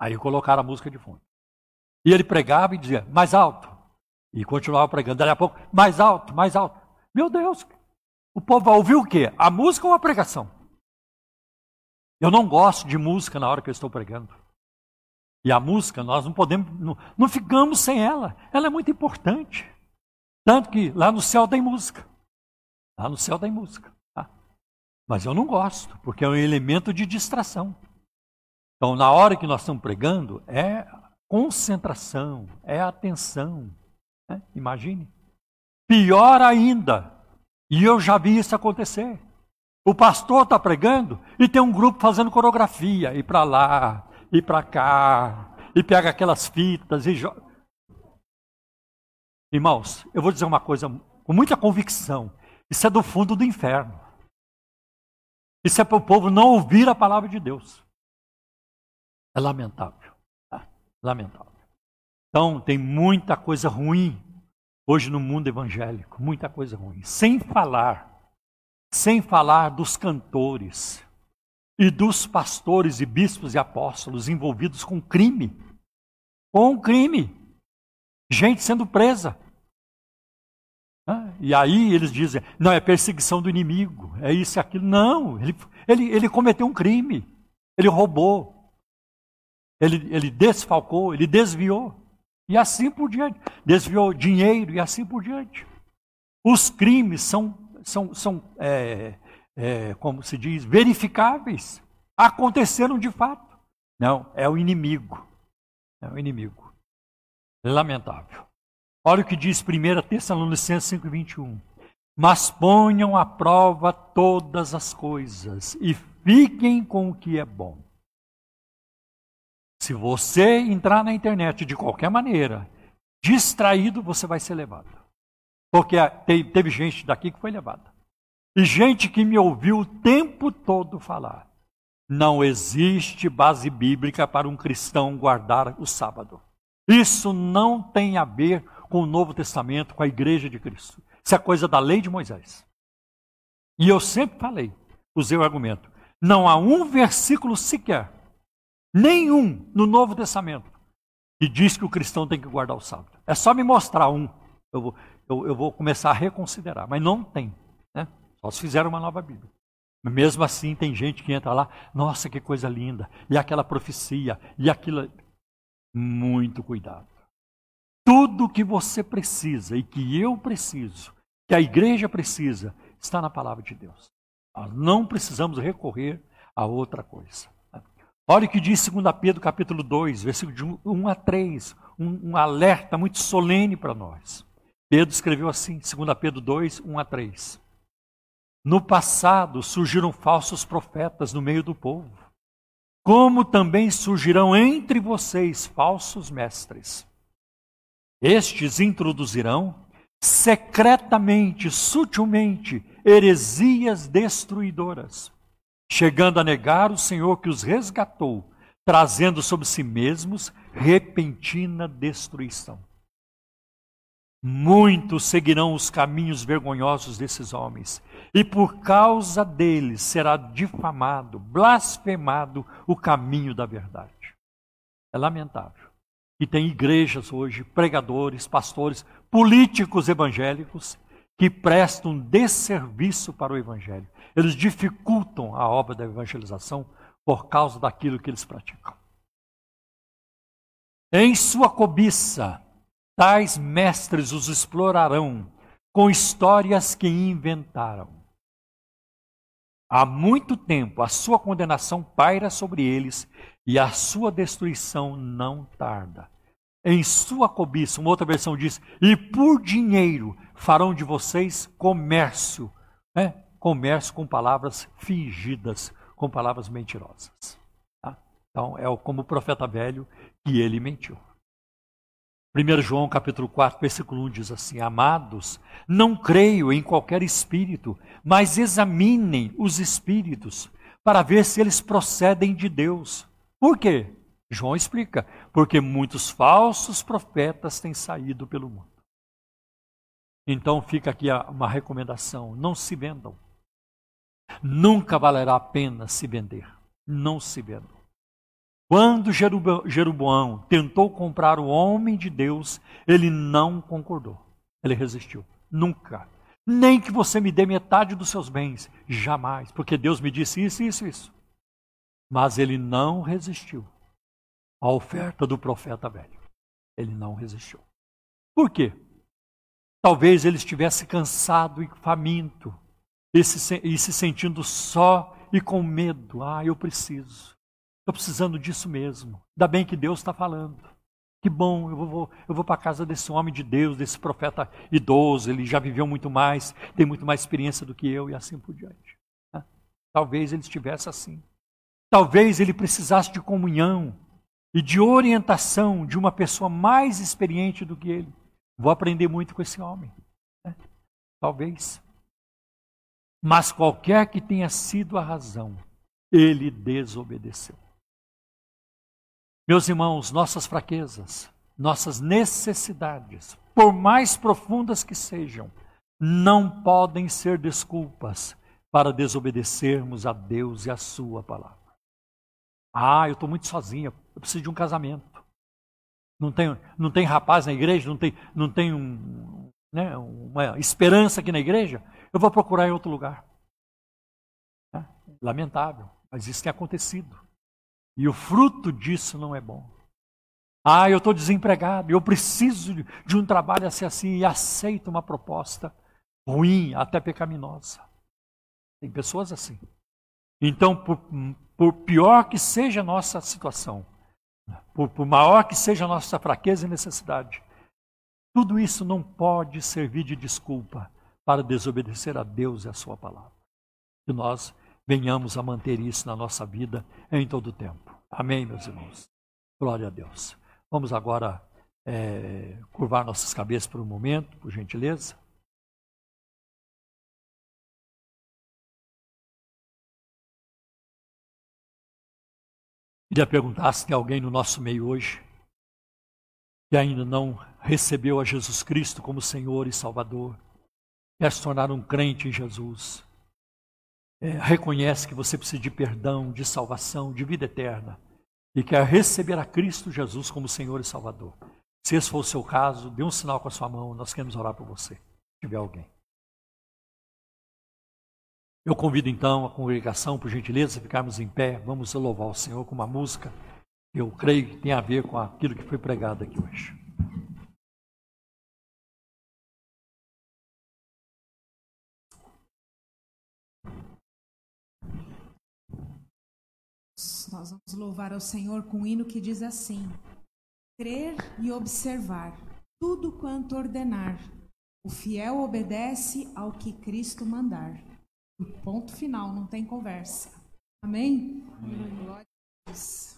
Speaker 8: Aí colocaram a música de fundo. E ele pregava e dizia, mais alto, e continuava pregando. Daí a pouco, mais alto, mais alto. Meu Deus, o povo vai ouvir o quê? A música ou a pregação? Eu não gosto de música na hora que eu estou pregando. E a música, nós não podemos, não, não ficamos sem ela. Ela é muito importante. Tanto que lá no céu tem música. Lá no céu tem música. Tá? Mas eu não gosto, porque é um elemento de distração. Então, na hora que nós estamos pregando, é concentração, é atenção. Né? Imagine. Pior ainda, e eu já vi isso acontecer. O pastor está pregando e tem um grupo fazendo coreografia, ir para lá, ir para cá, e pega aquelas fitas e joga. Irmãos, eu vou dizer uma coisa com muita convicção: isso é do fundo do inferno. Isso é para o povo não ouvir a palavra de Deus. É lamentável. Tá? Lamentável. Então, tem muita coisa ruim hoje no mundo evangélico, muita coisa ruim. Sem falar, sem falar dos cantores e dos pastores e bispos e apóstolos envolvidos com crime. Com crime. Gente sendo presa. E aí eles dizem, não, é perseguição do inimigo, é isso e aquilo. Não, ele, ele, ele cometeu um crime, ele roubou, ele, ele desfalcou, ele desviou. E assim por diante. Desviou dinheiro e assim por diante. Os crimes são, são, são é, é, como se diz, verificáveis. Aconteceram de fato. Não, é o inimigo. É o inimigo. Lamentável. Olha o que diz 1 Tessalonicenses 5,21. Mas ponham à prova todas as coisas e fiquem com o que é bom. Se você entrar na internet de qualquer maneira, distraído, você vai ser levado. Porque teve gente daqui que foi levada. E gente que me ouviu o tempo todo falar. Não existe base bíblica para um cristão guardar o sábado. Isso não tem a ver com o Novo Testamento, com a igreja de Cristo. Isso é coisa da lei de Moisés. E eu sempre falei, usei o argumento: não há um versículo sequer Nenhum no Novo Testamento que diz que o cristão tem que guardar o sábado. É só me mostrar um. Eu vou, eu, eu vou começar a reconsiderar. Mas não tem. Né? Só se fizeram uma nova Bíblia. Mesmo assim, tem gente que entra lá, nossa, que coisa linda, e aquela profecia, e aquilo. Muito cuidado. Tudo que você precisa e que eu preciso, que a igreja precisa, está na palavra de Deus. Nós não precisamos recorrer a outra coisa. Olha o que diz 2 Pedro capítulo 2, versículo de 1 a 3, um, um alerta muito solene para nós. Pedro escreveu assim, 2 Pedro 2, 1 a 3. No passado surgiram falsos profetas no meio do povo, como também surgirão entre vocês falsos mestres. Estes introduzirão secretamente, sutilmente, heresias destruidoras chegando a negar o Senhor que os resgatou, trazendo sobre si mesmos repentina destruição. Muitos seguirão os caminhos vergonhosos desses homens, e por causa deles será difamado, blasfemado o caminho da verdade. É lamentável. E tem igrejas hoje, pregadores, pastores, políticos evangélicos que prestam desserviço para o evangelho. Eles dificultam a obra da evangelização por causa daquilo que eles praticam. Em sua cobiça, tais mestres os explorarão com histórias que inventaram. Há muito tempo a sua condenação paira sobre eles e a sua destruição não tarda. Em sua cobiça, uma outra versão diz, e por dinheiro farão de vocês comércio, né? Comércio com palavras fingidas, com palavras mentirosas. Tá? Então, é como o profeta velho que ele mentiu. 1 João capítulo 4, versículo 1 diz assim: Amados, não creio em qualquer espírito, mas examinem os espíritos para ver se eles procedem de Deus. Por quê? João explica: porque muitos falsos profetas têm saído pelo mundo. Então fica aqui uma recomendação: não se vendam. Nunca valerá a pena se vender. Não se vendam. Quando Jeroboão tentou comprar o homem de Deus, ele não concordou. Ele resistiu. Nunca. Nem que você me dê metade dos seus bens. Jamais. Porque Deus me disse isso, isso, isso. Mas ele não resistiu à oferta do profeta velho. Ele não resistiu. Por quê? Talvez ele estivesse cansado e faminto, e se, e se sentindo só e com medo. Ah, eu preciso. Estou precisando disso mesmo. Ainda bem que Deus está falando. Que bom, eu vou, eu vou para a casa desse homem de Deus, desse profeta idoso, ele já viveu muito mais, tem muito mais experiência do que eu e assim por diante. Né? Talvez ele estivesse assim. Talvez ele precisasse de comunhão e de orientação de uma pessoa mais experiente do que ele. Vou aprender muito com esse homem. Né? Talvez. Mas qualquer que tenha sido a razão, ele desobedeceu. Meus irmãos, nossas fraquezas, nossas necessidades, por mais profundas que sejam, não podem ser desculpas para desobedecermos a Deus e a Sua palavra. Ah, eu estou muito sozinha, eu preciso de um casamento. Não tem, não tem rapaz na igreja, não tem, não tem um, né, uma esperança aqui na igreja, eu vou procurar em outro lugar. É, lamentável, mas isso tem acontecido. E o fruto disso não é bom. Ah, eu estou desempregado, eu preciso de um trabalho assim assim e aceito uma proposta ruim, até pecaminosa. Tem pessoas assim. Então, por, por pior que seja a nossa situação, por, por maior que seja a nossa fraqueza e necessidade, tudo isso não pode servir de desculpa para desobedecer a Deus e a Sua palavra. Que nós venhamos a manter isso na nossa vida em todo o tempo. Amém, meus irmãos? Glória a Deus. Vamos agora é, curvar nossas cabeças por um momento, por gentileza. Queria perguntar se tem alguém no nosso meio hoje que ainda não recebeu a Jesus Cristo como Senhor e Salvador, quer se tornar um crente em Jesus é, reconhece que você precisa de perdão, de salvação, de vida eterna e quer receber a Cristo Jesus como Senhor e Salvador. Se esse for o seu caso, dê um sinal com a sua mão, nós queremos orar por você, se tiver alguém. Eu convido então a congregação, por gentileza, ficarmos em pé, vamos louvar o Senhor com uma música que eu creio que tem a ver com aquilo que foi pregado aqui hoje.
Speaker 7: Nós vamos louvar ao Senhor com um hino que diz assim: Crer e observar tudo quanto ordenar. O fiel obedece ao que Cristo mandar. E ponto final, não tem conversa. Amém? Amém. Glória a Deus.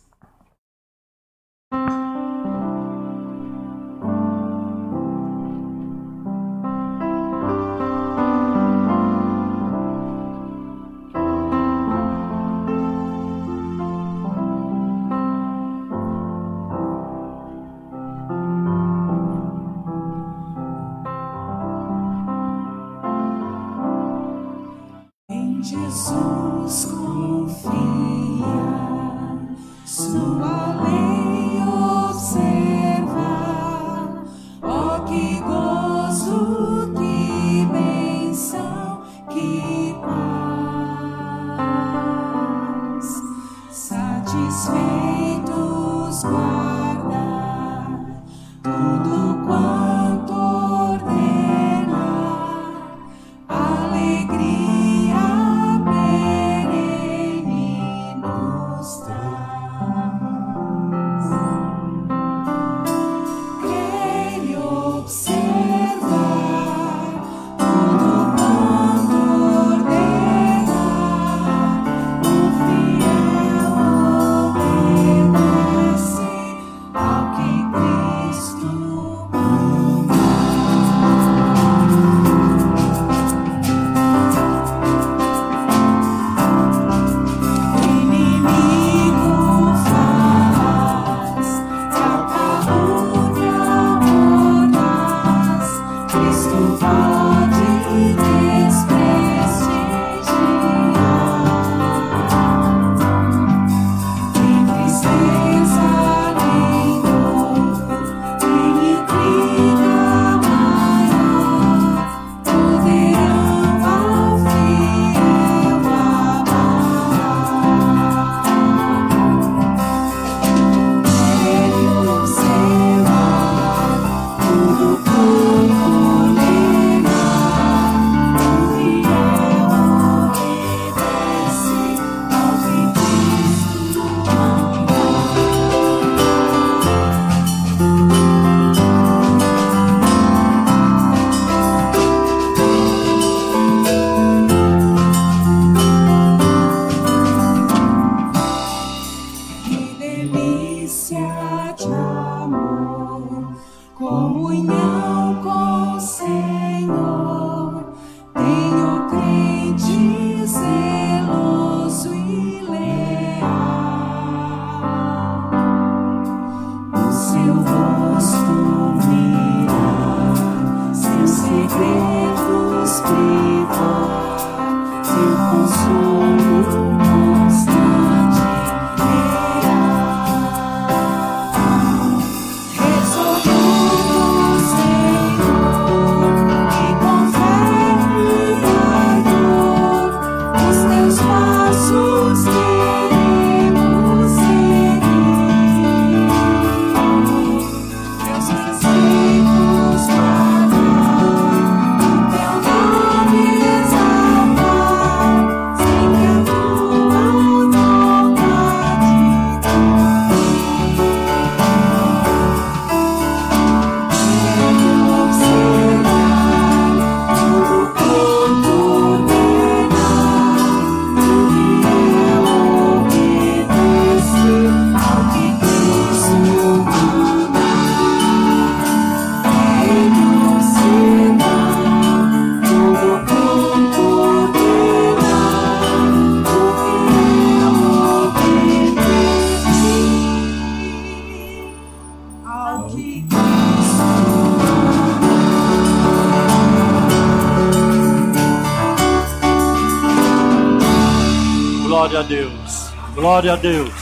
Speaker 8: Glória a Deus.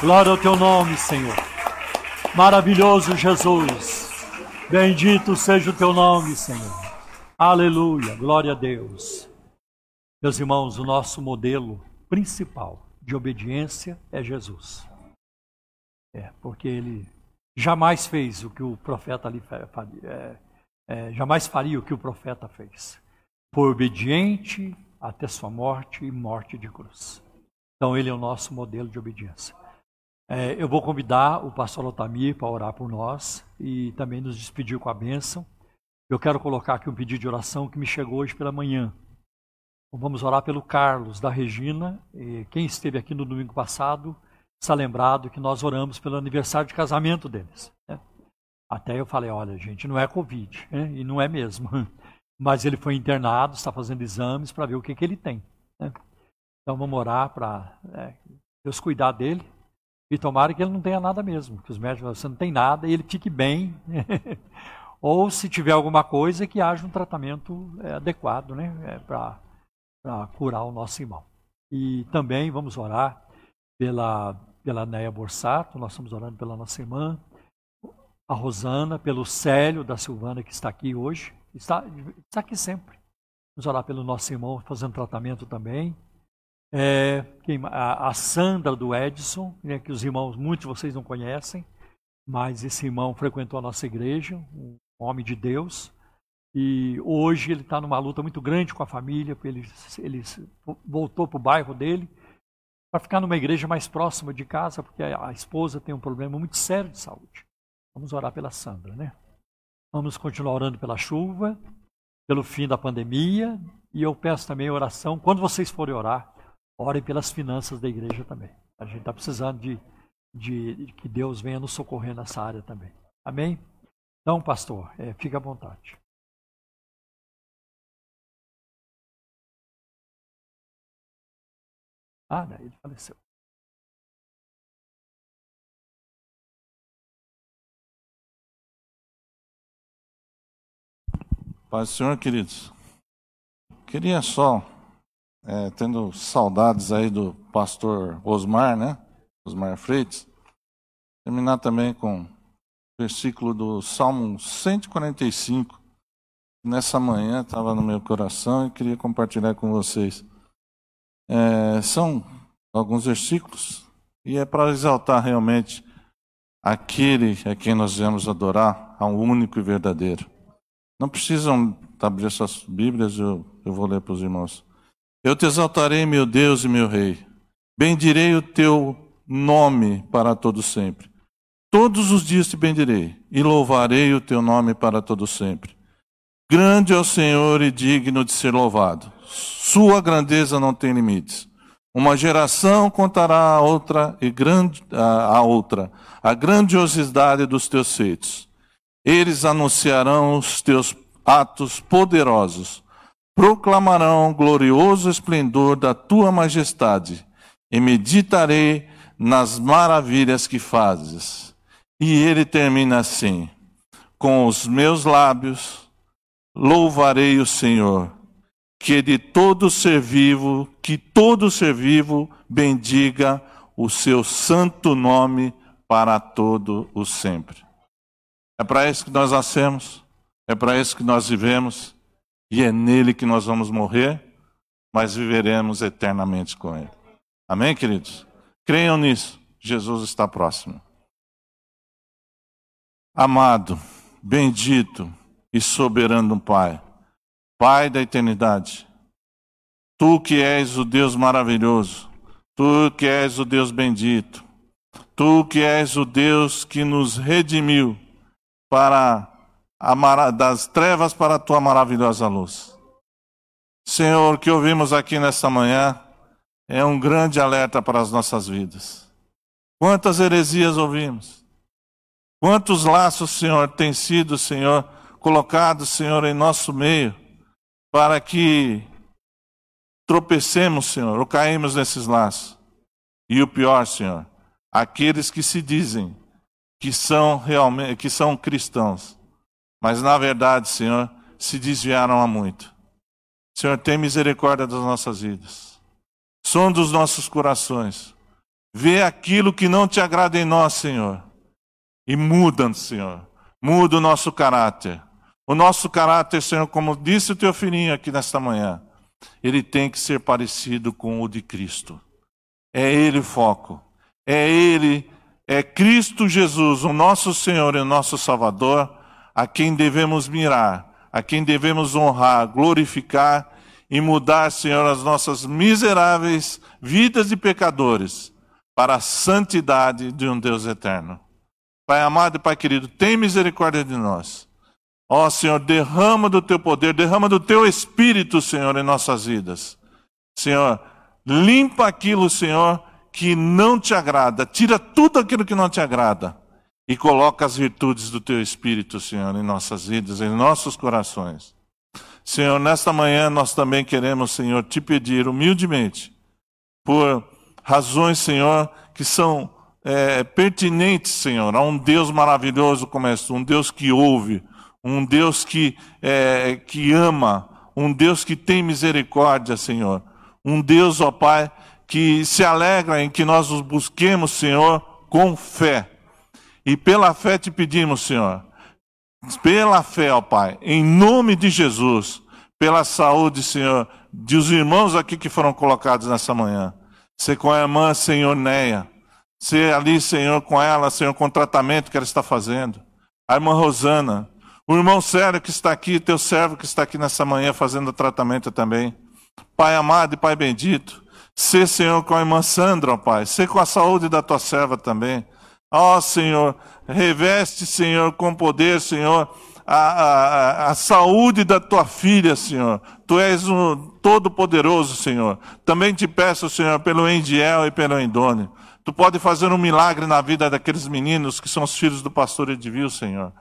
Speaker 8: Glória ao teu nome, Senhor. Maravilhoso Jesus. Bendito seja o teu nome, Senhor. Aleluia. Glória a Deus. Meus irmãos, o nosso modelo principal de obediência é Jesus. É, porque ele jamais fez o que o profeta ali é, é, jamais faria o que o profeta fez. Foi obediente até sua morte e morte de cruz. Então ele é o nosso modelo de obediência. É, eu vou convidar o pastor Otamir para orar por nós e também nos despedir com a bênção. Eu quero colocar aqui um pedido de oração que me chegou hoje pela manhã. Vamos orar pelo Carlos, da Regina. Quem esteve aqui no domingo passado está lembrado que nós oramos pelo aniversário de casamento deles. Né? Até eu falei, olha, gente, não é Covid, né? e não é mesmo. Mas ele foi internado, está fazendo exames para ver o que, que ele tem. Né? Então vamos orar para é, Deus cuidar dele e tomara que ele não tenha nada mesmo, que os médicos você não tem nada e ele fique bem. Ou se tiver alguma coisa, que haja um tratamento é, adequado né? É, para curar o nosso irmão. E também vamos orar pela pela Neia Borsato, nós estamos orando pela nossa irmã, a Rosana, pelo Célio da Silvana que está aqui hoje, está, está aqui sempre. Vamos orar pelo nosso irmão fazendo tratamento também. É, a, Sandra do Edson, né, que os irmãos, muitos de vocês não conhecem, mas esse irmão frequentou a nossa igreja, um homem de Deus, e hoje ele está numa luta muito grande com a família, ele, ele voltou para o bairro dele, para ficar numa igreja mais próxima de casa, porque a esposa tem um problema muito sério de saúde. Vamos orar pela Sandra, né? Vamos continuar orando pela chuva, pelo fim da pandemia, e eu peço também oração, quando vocês forem orar, orem pelas finanças da igreja também. A gente está precisando de, de, de, que Deus venha nos socorrer nessa área também. Amém? Então, pastor, é, fique à vontade. Ah, ele faleceu.
Speaker 6: Paz do Senhor, queridos. Queria só, é, tendo saudades aí do pastor Osmar, né? Osmar Freitas, terminar também com o versículo do Salmo 145, nessa manhã estava no meu coração e queria compartilhar com vocês. É, são alguns versículos e é para exaltar realmente aquele a quem nós devemos adorar, ao único e verdadeiro. Não precisam abrir suas Bíblias, eu, eu vou ler para os irmãos. Eu te exaltarei, meu Deus e meu Rei. Bendirei o teu nome para todo sempre. Todos os dias te bendirei e louvarei o teu nome para todo sempre. Grande é o Senhor e digno de ser louvado. Sua grandeza não tem limites. Uma geração contará a outra e grande a, outra a grandiosidade dos teus feitos. Eles anunciarão os teus atos poderosos, proclamarão o glorioso esplendor da tua majestade e meditarei nas maravilhas que fazes. E ele termina assim: Com os meus lábios louvarei o Senhor que de todo ser vivo, que todo ser vivo bendiga o seu santo nome para todo o sempre. É para isso que nós nascemos, é para isso que nós vivemos, e é nele que nós vamos morrer, mas viveremos eternamente com ele. Amém, queridos? Creiam nisso, Jesus está próximo. Amado, bendito e soberano Pai, Pai da eternidade, tu que és o Deus maravilhoso, tu que és o Deus bendito, tu que és o Deus que nos redimiu para das trevas para a tua maravilhosa luz. Senhor, o que ouvimos aqui nesta manhã é um grande alerta para as nossas vidas. Quantas heresias ouvimos? Quantos laços, Senhor, têm sido, Senhor, colocados, Senhor, em nosso meio? para que tropecemos, Senhor, ou caímos nesses laços. E o pior, Senhor, aqueles que se dizem que são realmente que são cristãos, mas na verdade, Senhor, se desviaram há muito. Senhor, tem misericórdia das nossas vidas. sonda os nossos corações, vê aquilo que não te agrada em nós, Senhor, e muda, Senhor, muda o nosso caráter. O nosso caráter, Senhor, como disse o teu filhinho aqui nesta manhã, ele tem que ser parecido com o de Cristo. É Ele o foco. É Ele, é Cristo Jesus, o nosso Senhor e o nosso Salvador, a quem devemos mirar, a quem devemos honrar, glorificar e mudar, Senhor, as nossas miseráveis vidas de pecadores para a santidade de um Deus eterno. Pai amado e Pai querido, tem misericórdia de nós. Ó Senhor, derrama do teu poder, derrama do teu espírito, Senhor, em nossas vidas. Senhor, limpa aquilo, Senhor, que não te agrada, tira tudo aquilo que não te agrada e coloca as virtudes do teu espírito, Senhor, em nossas vidas, em nossos corações. Senhor, nesta manhã nós também queremos, Senhor, te pedir humildemente, por razões, Senhor, que são é, pertinentes, Senhor, a um Deus maravilhoso como és um Deus que ouve, um Deus que, é, que ama, um Deus que tem misericórdia, Senhor. Um Deus, ó Pai, que se alegra em que nós os busquemos, Senhor, com fé. E pela fé te pedimos, Senhor, pela fé, ó Pai, em nome de Jesus, pela saúde, Senhor, dos irmãos aqui que foram colocados nessa manhã. Ser com a irmã, Senhor Neia. Ser ali, Senhor, com ela, Senhor, com o tratamento que ela está fazendo. A irmã Rosana. O irmão Sério que está aqui, teu servo que está aqui nessa manhã fazendo tratamento também. Pai amado e Pai bendito. Ser, Senhor, com a irmã Sandra, ó Pai. Ser com a saúde da tua serva também. Ó Senhor, reveste, Senhor, com poder, Senhor, a, a, a saúde da tua filha, Senhor. Tu és o Todo-Poderoso, Senhor. Também te peço, Senhor, pelo Endiel e pelo Endone. Tu pode fazer um milagre na vida daqueles meninos que são os filhos do pastor Edivil, Senhor.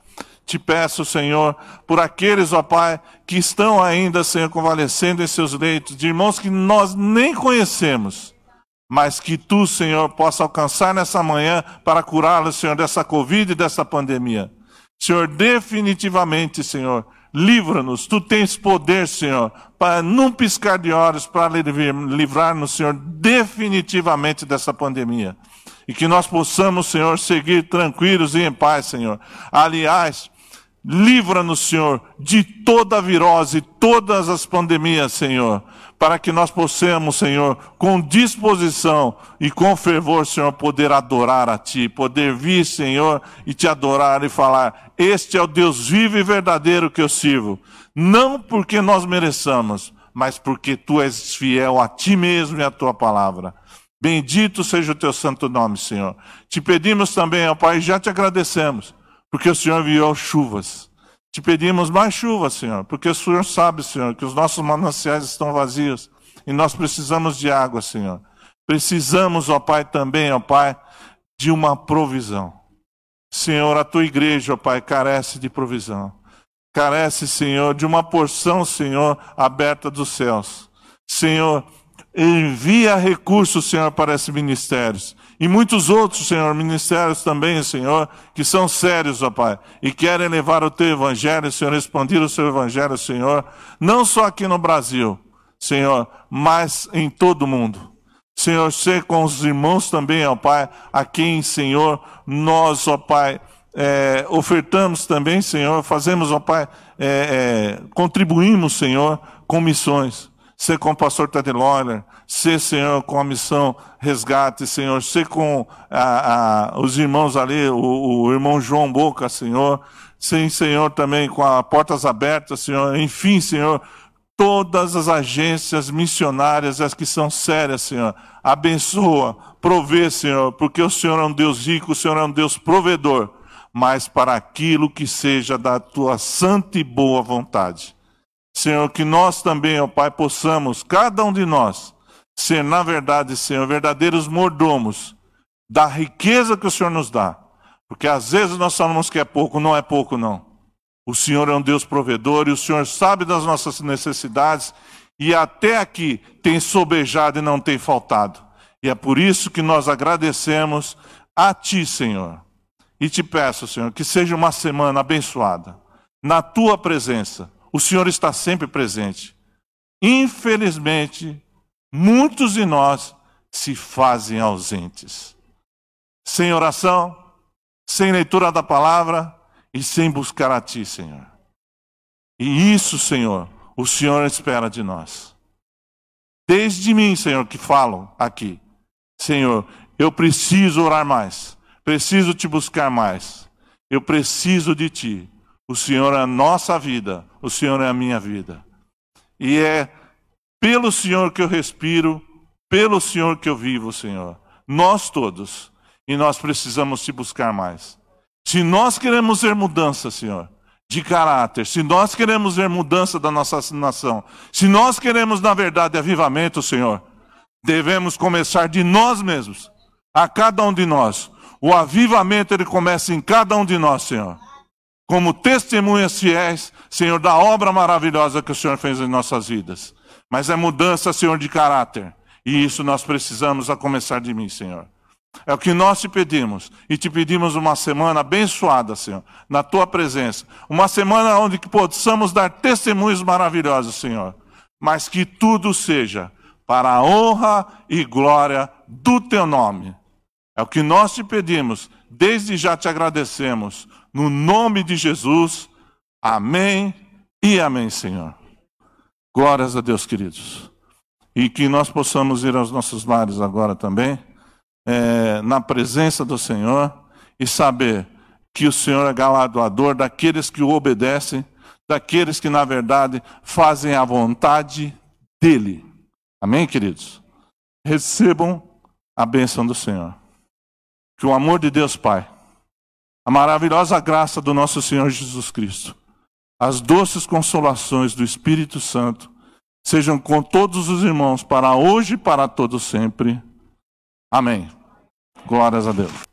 Speaker 6: Te peço, Senhor, por aqueles, ó Pai, que estão ainda, Senhor, convalescendo em seus leitos, de irmãos que nós nem conhecemos, mas que Tu, Senhor, possa alcançar nessa manhã para curá-los, Senhor, dessa Covid e dessa pandemia. Senhor, definitivamente, Senhor, livra-nos. Tu tens poder, Senhor, para num piscar de olhos, para livrar-nos, Senhor, definitivamente dessa pandemia. E que nós possamos, Senhor, seguir tranquilos e em paz, Senhor. Aliás, Livra-nos, Senhor, de toda a virose, todas as pandemias, Senhor, para que nós possamos, Senhor, com disposição e com fervor, Senhor, poder adorar a Ti, poder vir, Senhor, e te adorar e falar: Este é o Deus vivo e verdadeiro que eu sirvo. Não porque nós mereçamos, mas porque Tu és fiel a Ti mesmo e à Tua palavra. Bendito seja o Teu santo nome, Senhor. Te pedimos também, ó Pai, já te agradecemos porque o Senhor enviou chuvas. Te pedimos mais chuva, Senhor, porque o Senhor sabe, Senhor, que os nossos mananciais estão vazios e nós precisamos de água, Senhor. Precisamos, ó Pai, também, ó Pai, de uma provisão. Senhor, a tua igreja, ó Pai, carece de provisão. Carece, Senhor, de uma porção, Senhor, aberta dos céus. Senhor, envia recursos, Senhor, para esses ministérios. E muitos outros, Senhor, ministérios também, Senhor, que são sérios, ó Pai, e querem levar o teu evangelho, Senhor, expandir o seu evangelho, Senhor, não só aqui no Brasil, Senhor, mas em todo o mundo. Senhor, ser com os irmãos também, ó Pai, a quem, Senhor, nós, ó Pai, é, ofertamos também, Senhor, fazemos, ó Pai, é, é, contribuímos, Senhor, com missões. Ser com o pastor Lawler, ser, Senhor, com a missão resgate, Senhor, ser com a, a, os irmãos ali, o, o, irmão João Boca, Senhor, sim, Senhor, também com as portas abertas, Senhor, enfim, Senhor, todas as agências missionárias, as que são sérias, Senhor, abençoa, provê, Senhor, porque o Senhor é um Deus rico, o Senhor é um Deus provedor, mas para aquilo que seja da tua santa e boa vontade. Senhor, que nós também, ó Pai, possamos, cada um de nós, ser, na verdade, Senhor, verdadeiros mordomos da riqueza que o Senhor nos dá. Porque às vezes nós falamos que é pouco, não é pouco, não. O Senhor é um Deus provedor e o Senhor sabe das nossas necessidades e até aqui tem sobejado e não tem faltado. E é por isso que nós agradecemos a Ti, Senhor. E te peço, Senhor, que seja uma semana abençoada. Na Tua presença. O Senhor está sempre presente. Infelizmente, muitos de nós se fazem ausentes. Sem oração, sem leitura da palavra e sem buscar a Ti, Senhor. E isso, Senhor, o Senhor espera de nós. Desde mim, Senhor, que falo aqui. Senhor, eu preciso orar mais. Preciso te buscar mais. Eu preciso de ti. O Senhor é a nossa vida. O Senhor é a minha vida. E é pelo Senhor que eu respiro, pelo Senhor que eu vivo, Senhor. Nós todos. E nós precisamos te buscar mais. Se nós queremos ver mudança, Senhor, de caráter, se nós queremos ver mudança da nossa nação, se nós queremos, na verdade, avivamento, Senhor, devemos começar de nós mesmos, a cada um de nós. O avivamento, ele começa em cada um de nós, Senhor. Como testemunhas fiéis, Senhor, da obra maravilhosa que o Senhor fez em nossas vidas. Mas é mudança, Senhor, de caráter. E isso nós precisamos a começar de mim, Senhor. É o que nós te pedimos. E te pedimos uma semana abençoada, Senhor, na tua presença. Uma semana onde que possamos dar testemunhos maravilhosos, Senhor. Mas que tudo seja para a honra e glória do teu nome. É o que nós te pedimos. Desde já te agradecemos. No nome de Jesus. Amém e amém, Senhor. Glórias a Deus, queridos. E que nós possamos ir aos nossos lares agora também é, na presença do Senhor e saber que o Senhor é galardoador daqueles que o obedecem, daqueles que, na verdade, fazem a vontade dEle. Amém, queridos? Recebam a bênção do Senhor. Que o amor de Deus Pai, a maravilhosa graça do nosso Senhor Jesus Cristo, as doces consolações do Espírito Santo, sejam com todos os irmãos para hoje e para todo sempre. Amém. Glórias a Deus.